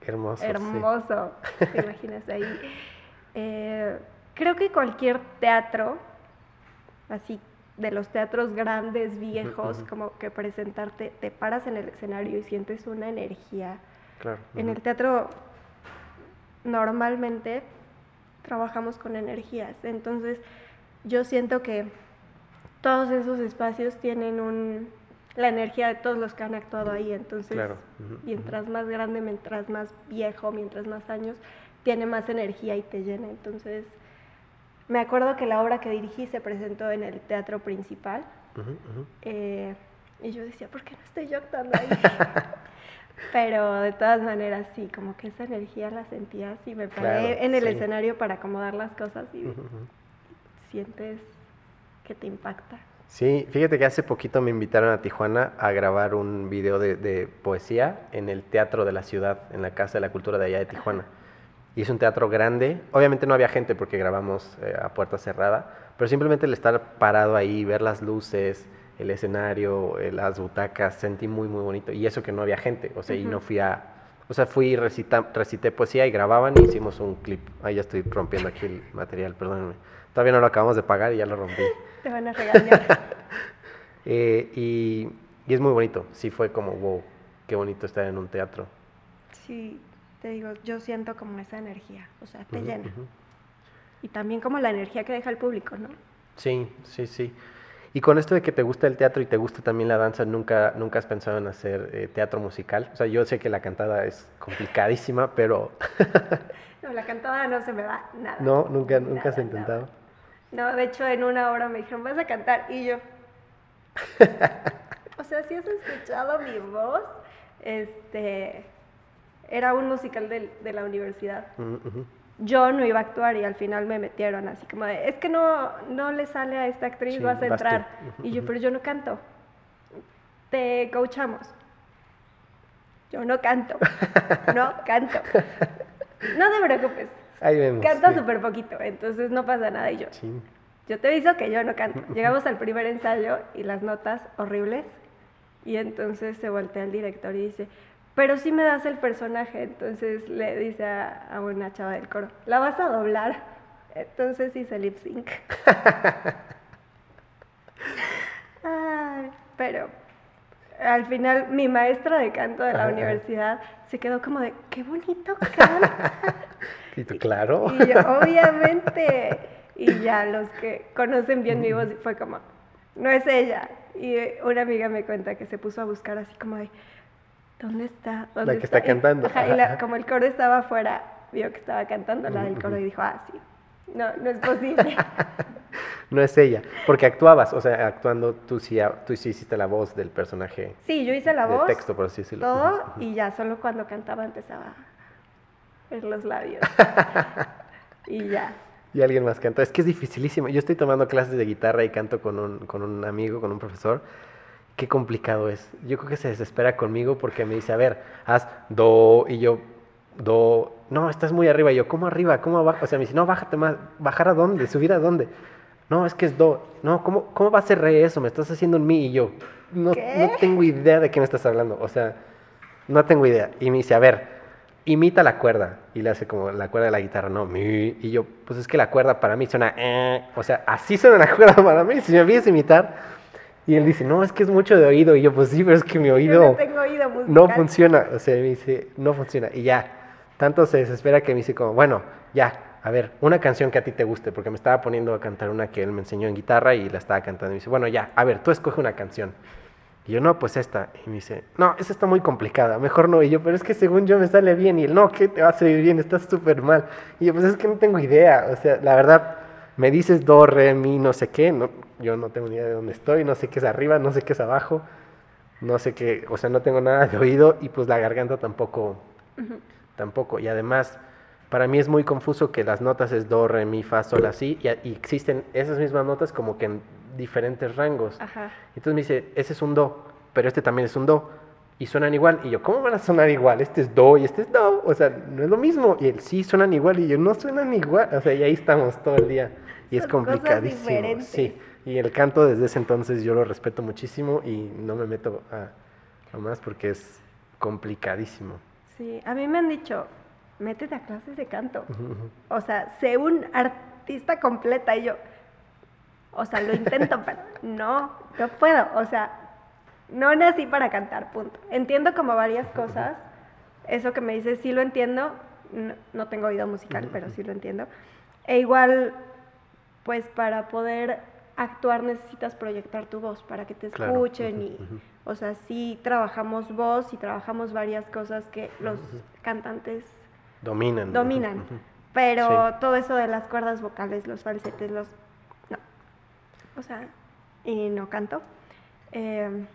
Hermoso. sí. hermoso, te imaginas ahí. Eh, creo que cualquier teatro, así de los teatros grandes, viejos, ujú. como que presentarte, te paras en el escenario y sientes una energía. Claro. En ujú. el teatro normalmente trabajamos con energías, entonces yo siento que todos esos espacios tienen un, la energía de todos los que han actuado ahí, entonces Claro, ujú, ujú. mientras más grande, mientras más viejo, mientras más años, tiene más energía y te llena. Entonces, me acuerdo que la obra que dirigí se presentó en el teatro principal eh, y yo decía, ¿por qué no estoy yo actuando ahí? Pero de todas maneras, sí, como que esa energía la sentías y me paré Claro, en el sí. escenario para acomodar las cosas y sientes que te impacta. Sí, fíjate que hace poquito me invitaron a Tijuana a grabar un video de, de poesía en el Teatro de la Ciudad, en la Casa de la Cultura de allá de Tijuana. Y es un teatro grande, obviamente no había gente porque grabamos eh, a puerta cerrada, pero simplemente el estar parado ahí, ver las luces, el escenario, eh, las butacas, sentí muy, muy bonito. Y eso que no había gente, o sea, y no fui a... O sea, fui, recita, recité poesía y grababan y hicimos un clip. Ahí ya estoy rompiendo aquí el material, perdónenme. Todavía no lo acabamos de pagar y ya lo rompí. Te van a regañar. Eh, y, y es muy bonito. Sí fue como, wow, qué bonito estar en un teatro. Sí, te digo, yo siento como esa energía, o sea, te llena. Y también como la energía que deja el público, ¿no? Sí, sí, sí. Y con esto de que te gusta el teatro y te gusta también la danza, ¿nunca, nunca has pensado en hacer eh, teatro musical? O sea, yo sé que la cantada es complicadísima, pero No, la cantada no se me da nada. no, nunca, nunca has intentado. nada. No, de hecho en una hora me dijeron, vas a cantar y yo. o sea, si has escuchado mi voz, este, era un musical del- de, la universidad. Ujú, ujú. Yo no iba a actuar y al final me metieron así como de, es que no, no le sale a esta actriz, Sí, vas a vas entrar. Ujú, Y yo, pero yo no canto. Te coachamos. Yo no canto. No canto. No te preocupes. Ahí vemos. Canto sí. súper poquito, entonces no pasa nada. Y yo, Sí. yo te aviso que yo no canto. Llegamos al primer ensayo y las notas horribles. Y entonces se voltea el director y dice, pero sí me das el personaje. Entonces le dice a, a una chava del coro, la vas a doblar. Entonces hice lip sync. Ay, pero al final mi maestra de canto de la Ajá. universidad se quedó como de, qué bonito canta. Y tú, claro. Y yo, obviamente. Y ya los que conocen bien mi voz fue como, no es ella. Y una amiga me cuenta que se puso a buscar así como de, ¿dónde está? ¿Dónde que está cantando. ajá, y la- Ajá. como el coro estaba afuera, vio que estaba cantando la del coro y dijo, ah, sí, no, no es posible. No es ella. Porque actuabas, o sea, actuando, tú sí, tú sí hiciste la voz del personaje Sí, yo hice la de voz, texto, por así decirlo. todo, y ya solo cuando cantaba empezaba a ver los labios. y ya. Y alguien más canta. Es que es dificilísimo. Yo estoy tomando clases de guitarra y canto con un, con un amigo, con un profesor. Qué complicado es. Yo creo que se desespera conmigo porque me dice, a ver, haz do y yo do. No, estás muy arriba. Y yo, ¿cómo arriba? ¿Cómo abajo? O sea, me dice, no, bájate más. ¿Bajar a dónde? ¿Subir a dónde? No, es que es do. No, ¿cómo, cómo va a ser re eso? Me estás haciendo un mi. Y yo, no, no tengo idea de qué me estás hablando. O sea, no tengo idea. Y me dice, a ver, imita la cuerda. Y le hace como la cuerda de la guitarra, no, mi. Y yo, pues es que la cuerda para mí suena, eh. O sea, así suena la cuerda para mí. Si me vienes a imitar. Y él dice, no, es que es mucho de oído. Y yo, pues sí, pero es que mi Yo oído no tengo oído musical. no funciona. O sea, me dice, no funciona. Y ya, tanto se desespera que me dice como, bueno, ya, a ver, una canción que a ti te guste. Porque me estaba poniendo a cantar una que él me enseñó en guitarra y la estaba cantando. Y me dice, bueno, ya, a ver, tú escoge una canción. Y yo, no, pues esta. Y me dice, no, esa está muy complicada, mejor no. Y yo, pero es que según yo me sale bien. Y él, no, ¿qué te va a salir bien? Estás súper mal. Y yo, pues es que no tengo idea. O sea, la verdad, me dices do, re, mi, no sé qué. No, yo no tengo ni idea de dónde estoy, no sé qué es arriba, no sé qué es abajo. No sé qué, o sea, no tengo nada de oído y pues la garganta tampoco, tampoco. Y además, para mí es muy confuso que las notas es do, re, mi, fa, sol, así. Y, y existen esas mismas notas como que en diferentes rangos. Ajá. Entonces me dice, ese es un do, pero este también es un do. Y suenan igual. Y yo, ¿cómo van a sonar igual? Este es do y este es do. O sea, no es lo mismo. Y él, sí, suenan igual. Y yo, no suenan igual. O sea, y ahí estamos todo el día. Y es Son complicadísimo. Sí. Y el canto desde ese entonces yo lo respeto muchísimo y no me meto a, a más porque es complicadísimo. Sí, a mí me han dicho, métete a clases de canto. O sea, sé un artista completa y yo, o sea, lo intento, pero no, no puedo. O sea, no nací para cantar, punto. Entiendo como varias cosas. Eso que me dices, sí lo entiendo. No, no tengo oído musical, pero sí lo entiendo. E igual, pues para poder actuar necesitas proyectar tu voz para que te escuchen y, o sea, sí trabajamos voz y trabajamos varias cosas que los cantantes Dominan. dominan. Pero Sí. todo eso de las cuerdas vocales, los falsetes, los... No. O sea, y no canto. Eh,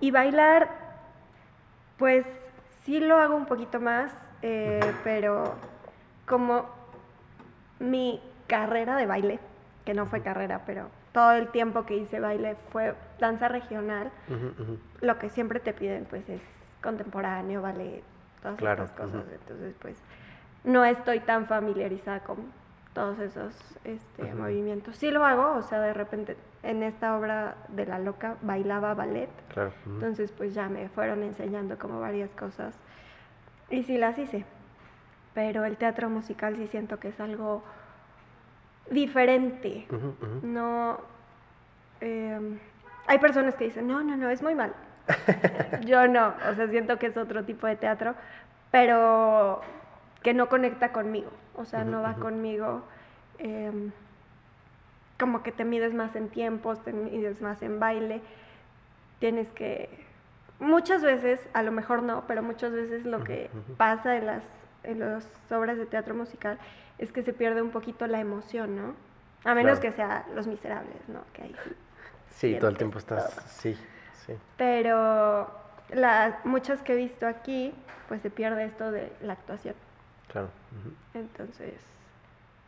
y bailar, pues sí lo hago un poquito más, eh, pero como mi carrera de baile, que no fue carrera, pero todo el tiempo que hice baile fue danza regional, Ujú, ujú. lo que siempre te piden pues es contemporáneo, ballet, todas Claro, estas cosas. ujú. Entonces pues no estoy tan familiarizada con todos esos este, movimientos. Sí lo hago, o sea, de repente en esta obra de La Loca bailaba ballet. Claro. Entonces, pues ya me fueron enseñando como varias cosas y sí las hice. Pero el teatro musical sí siento que es algo diferente. No. Em, hay personas que dicen, no, no, no, es muy mal. Yo no, o sea, siento que es otro tipo de teatro, pero que no conecta conmigo, o sea, no va conmigo. Em, como que te mides más en tiempos, te mides más en baile, tienes que... Muchas veces, a lo mejor no, pero muchas veces lo que pasa en las, en las obras de teatro musical es que se pierde un poquito la emoción, ¿no? A menos que sea Los Miserables, ¿no? Que ahí sí. Sí, todo el tiempo estás, sí, sí. Pero las muchas que he visto aquí, pues se pierde esto de la actuación. Claro. Entonces,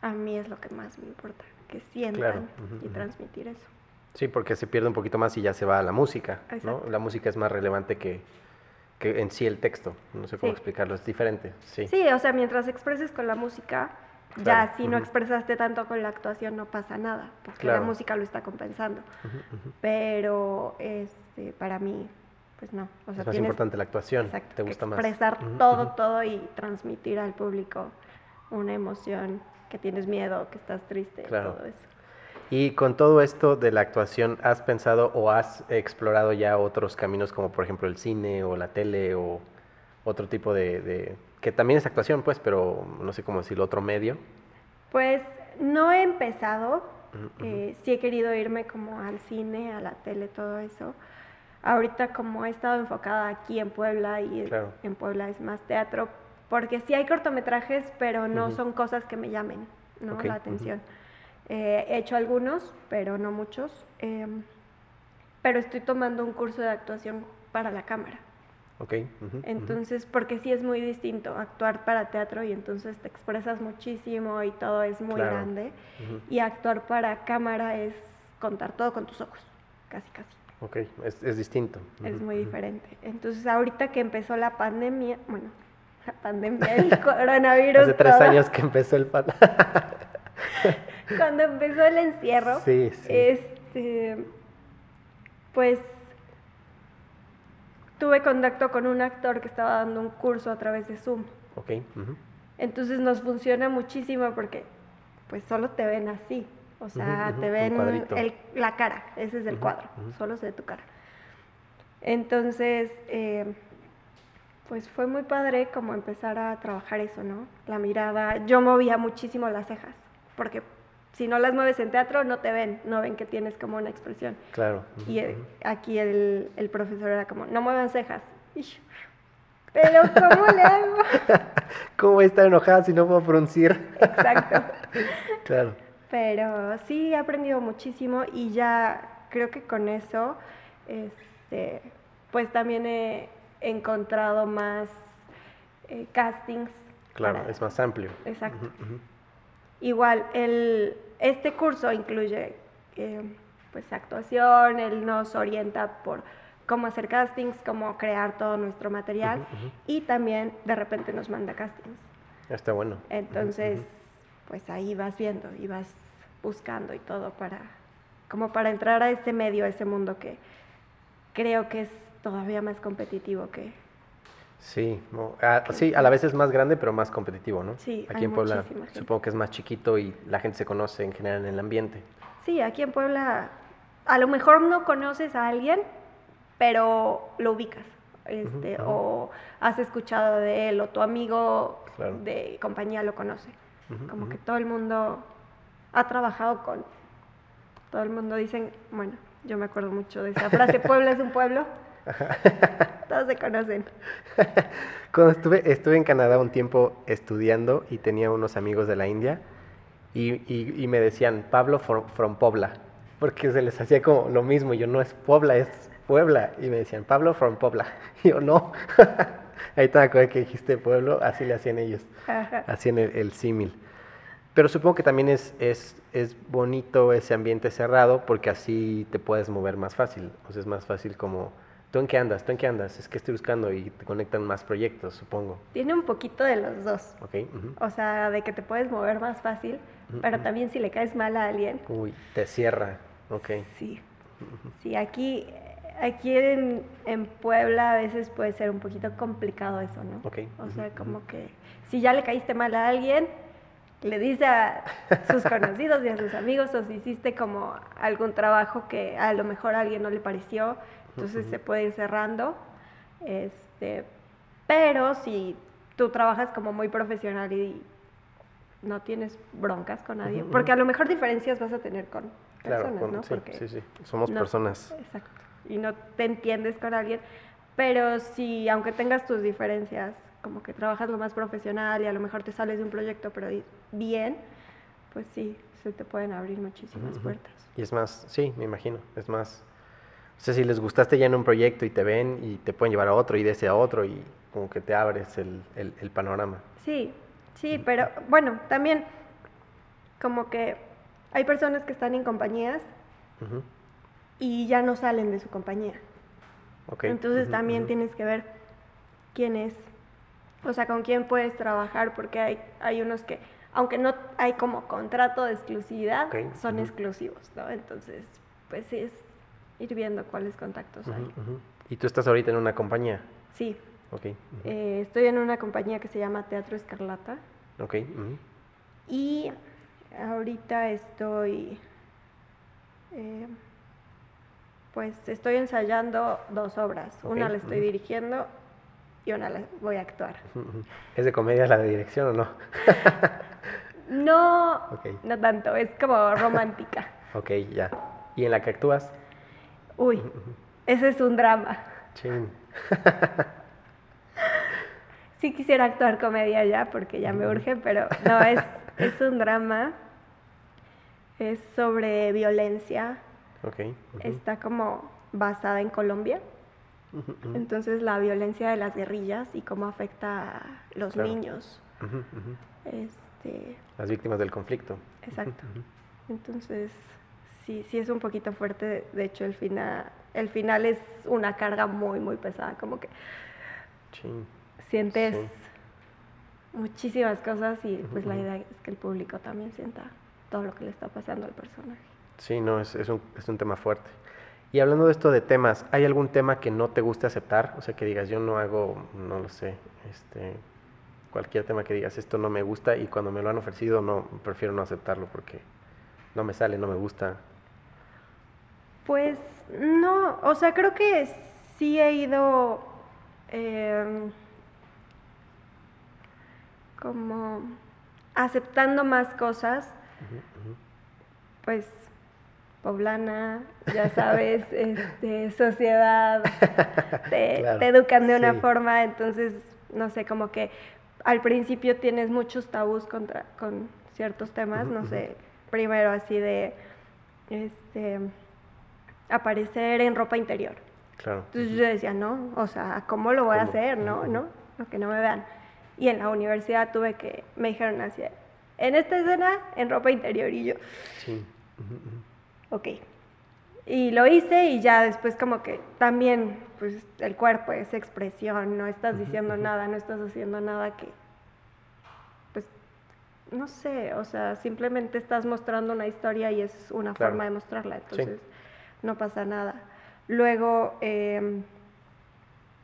a mí es lo que más me importa, que sientan y transmitir eso. Sí, porque se pierde un poquito más y ya se va a la música, ¿no? La música es más relevante que, que en sí el texto, no sé cómo explicarlo, es diferente, sí. Sí, o sea, mientras expreses con la música, ya si no expresaste tanto con la actuación no pasa nada, porque la música lo está compensando. Pero este, para mí, pues no. O sea, es más importante la actuación, te gusta más. Expresar todo, todo y transmitir al público una emoción, que tienes miedo, que estás triste, todo eso. Y con todo esto de la actuación, ¿has pensado o has explorado ya otros caminos como por ejemplo el cine o la tele o otro tipo de que también es actuación, pues, pero no sé cómo decirlo, otro medio. Pues no he empezado, eh, sí he querido irme como al cine, a la tele, todo eso. Ahorita como he estado enfocada aquí en Puebla y en Puebla es más teatro, porque sí hay cortometrajes, pero no son cosas que me llamen ¿no? la atención. Eh, he hecho algunos, pero no muchos. Em, pero estoy tomando un curso de actuación para la cámara. Entonces, porque sí es muy distinto actuar para teatro y entonces te expresas muchísimo y todo es muy grande. Y actuar para cámara es contar todo con tus ojos, casi, casi. Ok, es, distinto. Es muy diferente. Entonces, ahorita que empezó la pandemia, bueno, la pandemia, el coronavirus. Hace tres años que empezó el pan. Cuando empezó el encierro, sí, sí. este, pues tuve contacto con un actor que estaba dando un curso a través de Zoom. Ok. Entonces nos funciona muchísimo porque pues solo te ven así. O sea, te ven la cara, ese es el cuadro, solo se ve tu cara. Entonces, eh, pues fue muy padre como empezar a trabajar eso, ¿no? La mirada, yo movía muchísimo las cejas, porque si no las mueves en teatro no te ven, no ven que tienes como una expresión. Claro. Y eh, aquí el, el, profesor era como, no muevan cejas. Pero ¿cómo le hago? ¿Cómo voy a estar enojada si no puedo pronunciar? Exacto. claro. Pero sí he aprendido muchísimo y ya creo que con eso, este, pues también he encontrado más eh, castings. Claro, es más amplio. Exacto. Igual, el, este curso incluye eh, pues actuación, él nos orienta por cómo hacer castings, cómo crear todo nuestro material y también de repente nos manda castings. Está bueno. Entonces, pues ahí vas viendo y vas buscando y todo para como para entrar a ese medio, a ese mundo que creo que es todavía más competitivo que, Sí, a, sí, a la vez es más grande, pero más competitivo, ¿no? Sí, aquí en Puebla supongo que es más chiquito y la gente se conoce en general en el ambiente. Sí, aquí en Puebla a lo mejor no conoces a alguien, pero lo ubicas, este, o has escuchado de él, o tu amigo de compañía lo conoce. Como que todo el mundo ha trabajado con, todo el mundo dicen, bueno, yo me acuerdo mucho de esa frase, Puebla es un pueblo. Todos se conocen. Cuando estuve, estuve en Canadá un tiempo estudiando y tenía unos amigos de la India y, me decían Pablo from, Pobla, porque se les hacía como lo mismo. yo no es Pobla, es Puebla. Y me decían Pablo from Pobla. Y yo no. Ahí te acuerdas que dijiste pueblo, así le hacían ellos. Hacían el, símil. Pero supongo que también es, es, es bonito ese ambiente cerrado porque así te puedes mover más fácil. O sea, es más fácil como ¿Tú en qué andas? ¿Tú en qué andas? Es que estoy buscando y te conectan más proyectos, supongo. Tiene un poquito de los dos. Ok. ujú. O sea, de que te puedes mover más fácil, Ujú, pero ujú. también si le caes mal a alguien, Uy, te cierra. Ok. sí. Sí, aquí, aquí en, en Puebla a veces puede ser un poquito complicado eso, ¿no? Ok, O sea, como que si ya le caíste mal a alguien, le dice a sus conocidos y a sus amigos, o si hiciste como algún trabajo que a lo mejor a alguien no le pareció, entonces se puede ir cerrando. Este, pero si tú trabajas como muy profesional y no tienes broncas con nadie, Ujú, porque ujú. a lo mejor diferencias vas a tener con Claro, personas, con- ¿no? sí, Porque sí, sí. Somos no- personas. Exacto. Y no te entiendes con alguien. Pero si, aunque tengas tus diferencias, como que trabajas lo más profesional y a lo mejor te sales de un proyecto, pero bien, pues sí, se te pueden abrir muchísimas Ujú, ujú. puertas. Y es más, sí, me imagino, es más, o sea, si les gustaste ya en un proyecto y te ven y te pueden llevar a otro y de ese a otro y como que te abres el, el- el panorama. Sí, sí, pero bueno, también como que hay personas que están en compañías Ujú, y ya no salen de su compañía. Entonces también tienes que ver quién es, o sea, con quién puedes trabajar, porque hay, hay unos que, aunque no hay como contrato de exclusividad, Ok, son exclusivos, ¿no? Entonces, pues sí es ir viendo cuáles contactos hay. Y tú estás ahorita en una compañía, Sí, ok, eh, estoy en una compañía que se llama Teatro Escarlata ok, y ahorita estoy, eh, pues estoy ensayando dos obras. Una la estoy dirigiendo y una la voy a actuar. ¿Es de comedia la de dirección o no? No, Ok. no tanto, es como romántica. Ok, ya. ¿Y en la que actúas? Uy, ese es un drama. Chin. Sí quisiera actuar comedia ya porque ya me urge, pero no, es, es un drama. Es sobre violencia. Está como basada en Colombia. Entonces la violencia de las guerrillas y cómo afecta a los Claro. niños. Este, Las víctimas del conflicto. exacto. Entonces, sí, sí es un poquito fuerte. De hecho, el final, el final es una carga muy, muy pesada. Como que sientes Sí. muchísimas cosas y pues la idea es que el público también sienta todo lo que le está pasando al personaje. Sí, no, es, es un, es un tema fuerte. Y hablando de esto de temas, ¿hay algún tema que no te guste aceptar? O sea, que digas, yo no hago, no lo sé, este, cualquier tema que digas, esto no me gusta y cuando me lo han ofrecido, no, prefiero no aceptarlo porque no me sale, no me gusta. Pues no, o sea, creo que sí he ido em, como aceptando más cosas, pues poblana, ya sabes, este, sociedad, te, Claro, te educan de una sí. forma, entonces, no sé, como que al principio tienes muchos tabús contra, con ciertos temas, no sé, primero así de, este, aparecer en ropa interior. Claro. Entonces yo decía, no, o sea, ¿cómo lo voy a hacer? No, no, no, que no me vean. Y en la universidad tuve que, me dijeron así, en esta escena, en ropa interior, y yo, Sí. Ujú. ok. Y lo hice y ya después como que también, pues el cuerpo es expresión, no estás diciendo nada, no estás haciendo nada que, pues, no sé, o sea, simplemente estás mostrando una historia y es una Claro. forma de mostrarla, Sí. No pasa nada. Luego, em,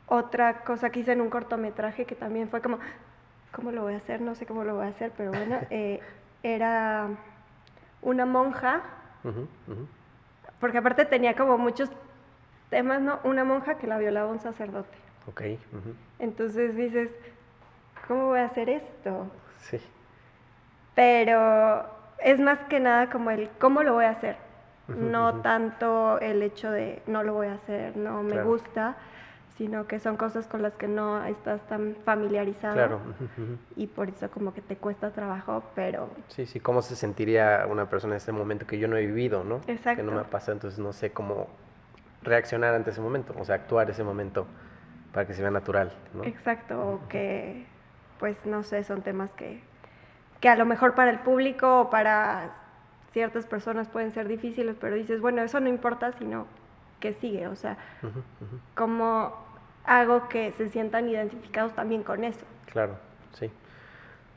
otra cosa que hice en un cortometraje que también fue como, ¿cómo lo voy a hacer? No sé cómo lo voy a hacer, pero bueno, eh, era una monja, porque aparte tenía como muchos temas, ¿no? Una monja que la violaba un sacerdote. Ok. Entonces dices, ¿cómo voy a hacer esto? Sí. Pero es más que nada como el cómo lo voy a hacer. No tanto el hecho de no lo voy a hacer, no me Claro. gusta, sino que son cosas con las que no estás tan familiarizado. Claro. Y por eso como que te cuesta trabajo, pero Sí, sí, cómo se sentiría una persona en ese momento que yo no he vivido, ¿no? Que no me Exacto. ha pasado, entonces no sé cómo reaccionar ante ese momento, o sea, actuar ese momento para que se vea natural, ¿no? Exacto, o que, pues no sé, son temas que, que a lo mejor para el público o para ciertas personas pueden ser difíciles, pero dices, bueno, eso no importa, sino qué sigue, o sea, cómo hago que se sientan identificados también con eso. Claro, sí.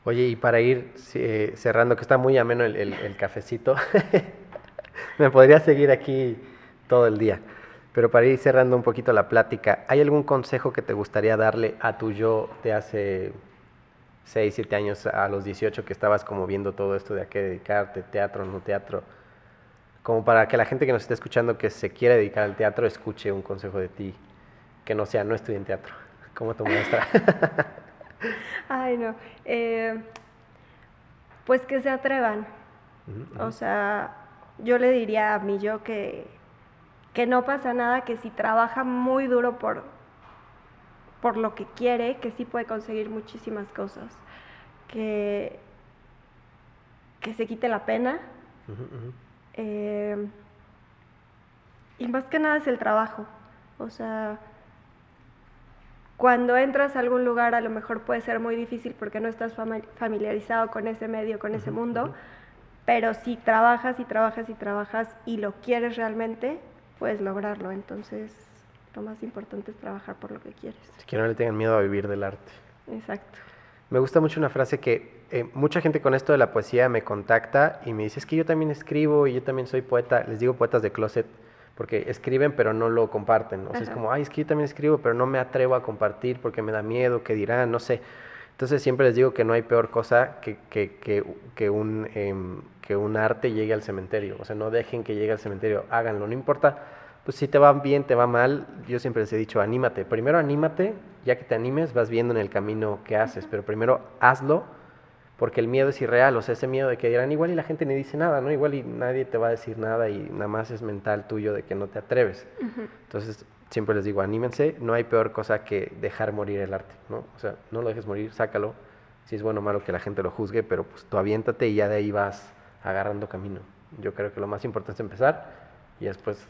Oye, y para ir eh, cerrando, que está muy ameno el, el, cafecito, me podría seguir aquí todo el día, pero para ir cerrando un poquito la plática, ¿hay algún consejo que te gustaría darle a tu yo de hace 6, 7 años, a los 18 que estabas como viendo todo esto de a qué dedicarte, teatro, no teatro? Como para que la gente que nos esté escuchando que se quiere dedicar al teatro escuche un consejo de ti, que no sea no estudie en teatro, como tu maestra. Ay, no. Eh, pues que se atrevan. O sea, yo le diría a mí yo que, que no pasa nada, que si trabaja muy duro por, por lo que quiere, que sí puede conseguir muchísimas cosas. Que, que se quite la pena. Eh, y más que nada es el trabajo. O sea, cuando entras a algún lugar a lo mejor puede ser muy difícil porque no estás familiarizado con ese medio, con ese mundo, pero si trabajas y trabajas y trabajas y lo quieres realmente, puedes lograrlo. Entonces, lo más importante es trabajar por lo que quieres. Que no le tengan miedo a vivir del arte. Exacto. Me gusta mucho una frase que eh, mucha gente con esto de la poesía me contacta y me dice, es que yo también escribo y yo también soy poeta, les digo poetas de closet porque escriben pero no lo comparten. O sea, es como, ay, es que yo también escribo, pero no me atrevo a compartir porque me da miedo, que dirán, no sé. Entonces siempre les digo que no hay peor cosa que, que, que, que un, em, que un arte llegue al cementerio. O sea, no dejen que llegue al cementerio, háganlo, no importa. Pues si te va bien, te va mal, yo siempre les he dicho, anímate. Primero anímate, ya que te animes, vas viendo en el camino que haces, pero primero hazlo porque el miedo es irreal, o sea, ese miedo de que dirán igual y la gente ni dice nada, ¿no? Igual y nadie te va a decir nada y nada más es mental tuyo de que no te atreves. Entonces, siempre les digo, anímense, no hay peor cosa que dejar morir el arte, ¿no? O sea, no lo dejes morir, sácalo, si es bueno o malo que la gente lo juzgue, pero pues tú aviéntate y ya de ahí vas agarrando camino. Yo creo que lo más importante es empezar y después...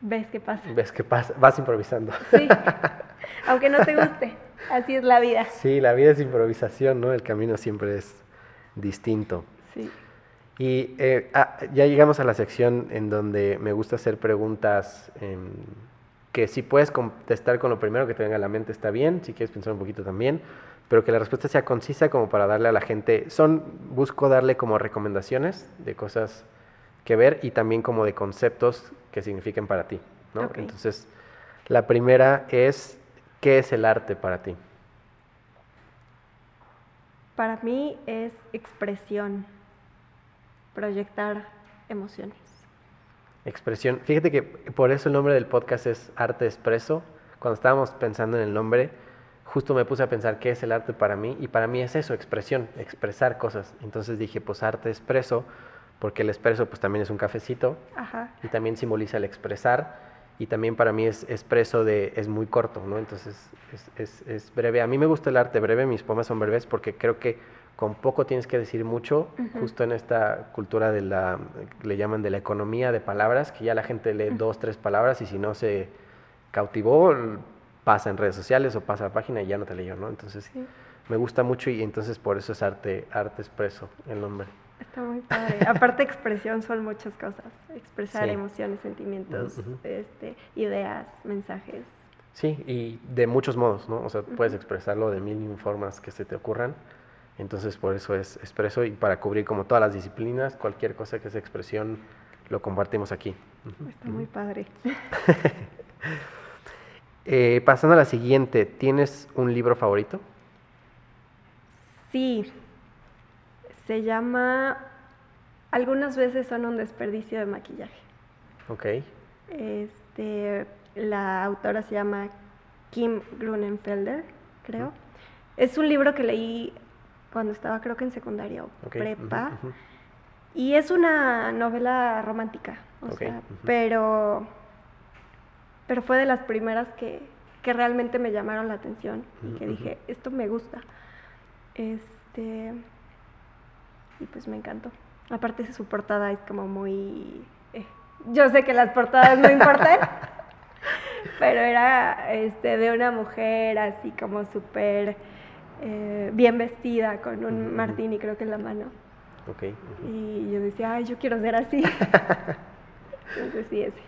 Ves qué pasa. Ves qué pasa, vas improvisando. Sí, aunque no te guste. Así es la vida. Sí, la vida es improvisación, ¿no? El camino siempre es distinto. Sí. Y eh, ah, ya llegamos a la sección en donde me gusta hacer preguntas em, que si puedes contestar con lo primero que te venga a la mente está bien, si quieres pensar un poquito también, pero que la respuesta sea concisa como para darle a la gente, son, busco darle como recomendaciones de cosas que ver y también como de conceptos que signifiquen para ti, ¿no? Entonces, la primera es ¿Qué es el arte para ti? Para mí es expresión, proyectar emociones. Expresión. Fíjate que por eso el nombre del podcast es Arte Expreso. Cuando estábamos pensando en el nombre, justo me puse a pensar qué es el arte para mí y para mí es eso, expresión, expresar cosas. Entonces dije, pues arte expreso, porque el expreso pues también es un cafecito y también simboliza el expresar y también para mí es expreso de, es muy corto, ¿no? Entonces es, es, breve. A mí me gusta el arte breve, mis poemas son breves porque creo que con poco tienes que decir mucho, justo en esta cultura de la, le llaman de la economía de palabras, que ya la gente lee dos, tres palabras y si no se cautivó, pasa en redes sociales o pasa a la página y ya no te leyó, ¿no? Entonces me gusta mucho y entonces por eso es arte, arte expreso el nombre. Está muy padre. Aparte, expresión son muchas cosas. Expresar emociones, sentimientos, este, ideas, mensajes. Sí, y de muchos modos, ¿no? O sea, puedes expresarlo de mil formas que se te ocurran. Entonces, por eso es expreso y para cubrir como todas las disciplinas, cualquier cosa que sea expresión, lo compartimos aquí. Está muy padre. eh, pasando a la siguiente, ¿tienes un libro favorito? Sí, se llama Algunas veces son un desperdicio de maquillaje. Ok. Este, la autora se llama Kim Grunenfelder, creo. Es un libro que leí cuando estaba creo que en secundaria o prepa. Y es una novela romántica, o sea, pero, pero fue de las primeras que, que realmente me llamaron la atención y que dije, esto me gusta. Este, y pues me encantó. Aparte su portada es como muy... Eh, yo sé que las portadas no importan, pero era este, de una mujer así como súper eh, bien vestida, con un martini creo que en la mano. Okay. Y yo decía, ay, yo quiero ser así. Entonces sí, ese.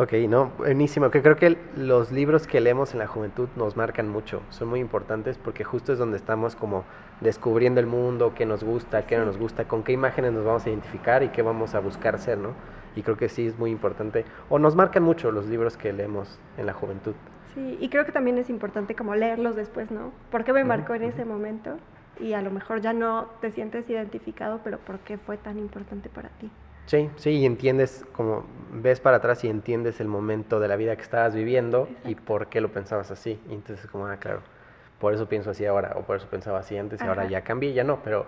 Ok, no, buenísimo. Que creo que los libros que leemos en la juventud nos marcan mucho, son muy importantes porque justo es donde estamos como descubriendo el mundo, qué nos gusta, qué no nos gusta, con qué imágenes nos vamos a identificar y qué vamos a buscar ser, ¿no? Y creo que sí es muy importante, o nos marcan mucho los libros que leemos en la juventud. Sí, y creo que también es importante como leerlos después, ¿no? ¿Por qué me marcó en ese momento? Y a lo mejor ya no te sientes identificado, pero ¿por qué fue tan importante para ti? Sí, sí, y entiendes, como ves para atrás y entiendes el momento de la vida que estabas viviendo y por qué lo pensabas así. Y entonces, como, ah, claro, por eso pienso así ahora, o por eso pensaba así antes, y ahora ya cambié, ya no, pero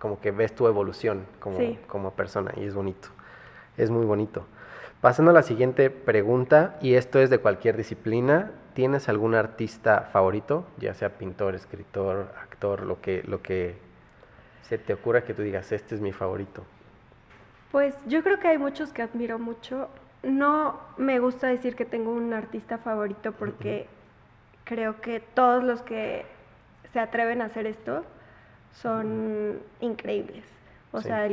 como que ves tu evolución como, como persona y es bonito, es muy bonito. Pasando a la siguiente pregunta, y esto es de cualquier disciplina, ¿tienes algún artista favorito, ya sea pintor, escritor, actor, lo que, lo que se te ocurra que tú digas, este es mi favorito? Pues yo creo que hay muchos que admiro mucho. No me gusta decir que tengo un artista favorito porque creo que todos los que se atreven a hacer esto son increíbles. O sea,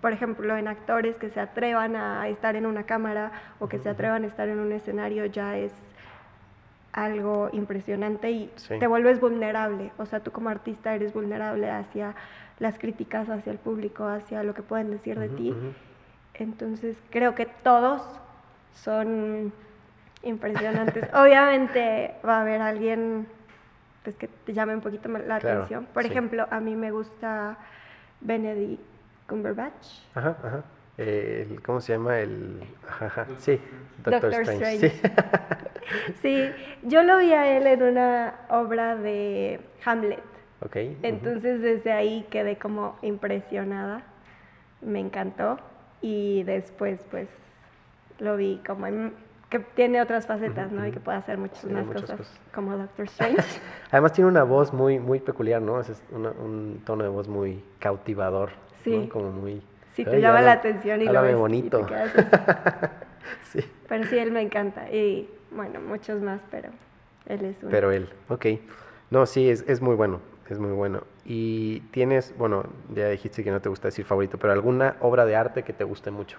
por ejemplo, en actores que se atrevan a estar en una cámara o que se atrevan a estar en un escenario ya es algo impresionante y te vuelves vulnerable. O sea, tú como artista eres vulnerable hacia las críticas, hacia el público, hacia lo que pueden decir de ti. Entonces creo que todos son impresionantes. Obviamente va a haber alguien pues, que te llame un poquito la atención. Por ejemplo, a mí me gusta Benedict Cumberbatch. Ajá, ajá. ¿Cómo se llama? El, ajá, sí, Doctor, Strange. Sí. sí. yo lo vi a él en una obra de Hamlet. Okay. Entonces desde ahí quedé como impresionada. Me encantó y después pues lo vi como que tiene otras facetas, ¿no? Y que puede hacer muchas más cosas, como Doctor Strange. Además tiene una voz muy muy peculiar, ¿no? Es un tono de voz muy cautivador, sí. Como muy... Sí, te llama la atención y lo ves bonito. sí. Pero sí, él me encanta. Y bueno, muchos más, pero él es uno. Pero él, ok. No, sí, es, es muy bueno es muy bueno. Y tienes, bueno, ya dijiste que no te gusta decir favorito, pero alguna obra de arte que te guste mucho,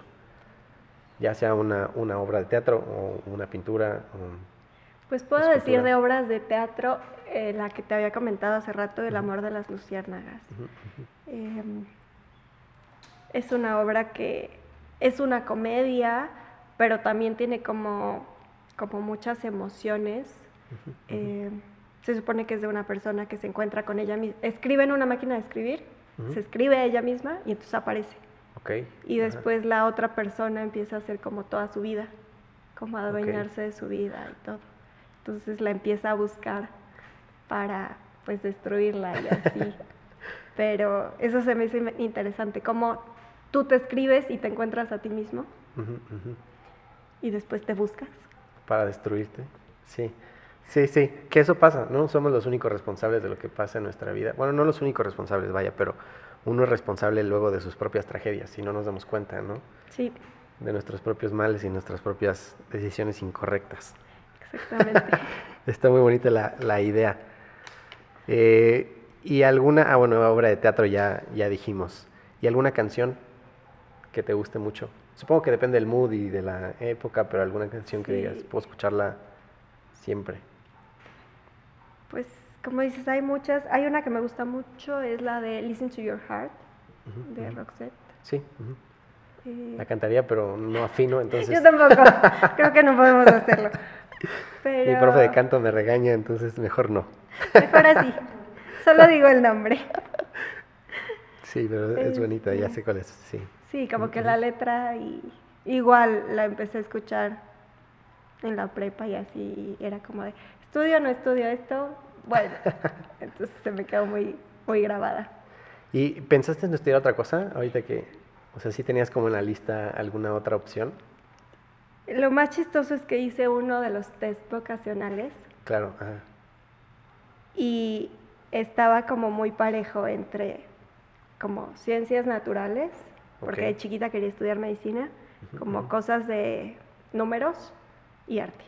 ya sea una, una obra de teatro o una pintura. pues puedo decir de obras de teatro eh, la que te había comentado hace rato, El amor de las luciérnagas. Em, es una obra que es una comedia, pero también tiene como, como muchas emociones se supone que es de una persona que se encuentra con ella misma, escribe en una máquina de escribir, se escribe a ella misma y entonces aparece. Okay. Y después la otra persona empieza a hacer como toda su vida, como a adueñarse de su vida y todo. Entonces la empieza a buscar para pues destruirla y así. Pero eso se me hizo interesante, como tú te escribes y te encuentras a ti mismo y después te buscas. Para destruirte, sí. Sí, sí, que eso pasa, no somos los únicos responsables de lo que pasa en nuestra vida. Bueno, no los únicos responsables, vaya, pero uno es responsable luego de sus propias tragedias, si no nos damos cuenta, ¿no? Sí. De nuestros propios males y nuestras propias decisiones incorrectas. Exactamente. Está muy bonita la, idea. Eh, ¿Y alguna, ah, bueno, obra de teatro ya, ya dijimos. ¿Y alguna canción que te guste mucho? Supongo que depende del mood y de la época, pero alguna canción que digas, puedo escucharla siempre. Pues como dices, hay muchas. Hay una que me gusta mucho, es la de Listen to Your Heart, de Roxette. Sí. Eh, la cantaría, pero no afino, entonces... Yo tampoco, creo que no podemos hacerlo. Mi profe de canto me regaña, entonces mejor no. Mejor así, solo digo el nombre. Sí, pero es bonita, ya sé cuál es, sí. Sí, como que la letra y igual la empecé a escuchar en la prepa y así era como de, estudio o no estudio esto, bueno, entonces se me quedó muy, muy grabada. ¿Y pensaste en estudiar otra cosa ahorita que, o sea, sí tenías como en la lista alguna otra opción? Lo más chistoso es que hice uno de los test vocacionales. Claro, ajá. Y estaba como muy parejo entre como ciencias naturales, porque de chiquita quería estudiar medicina, como cosas de números y arte.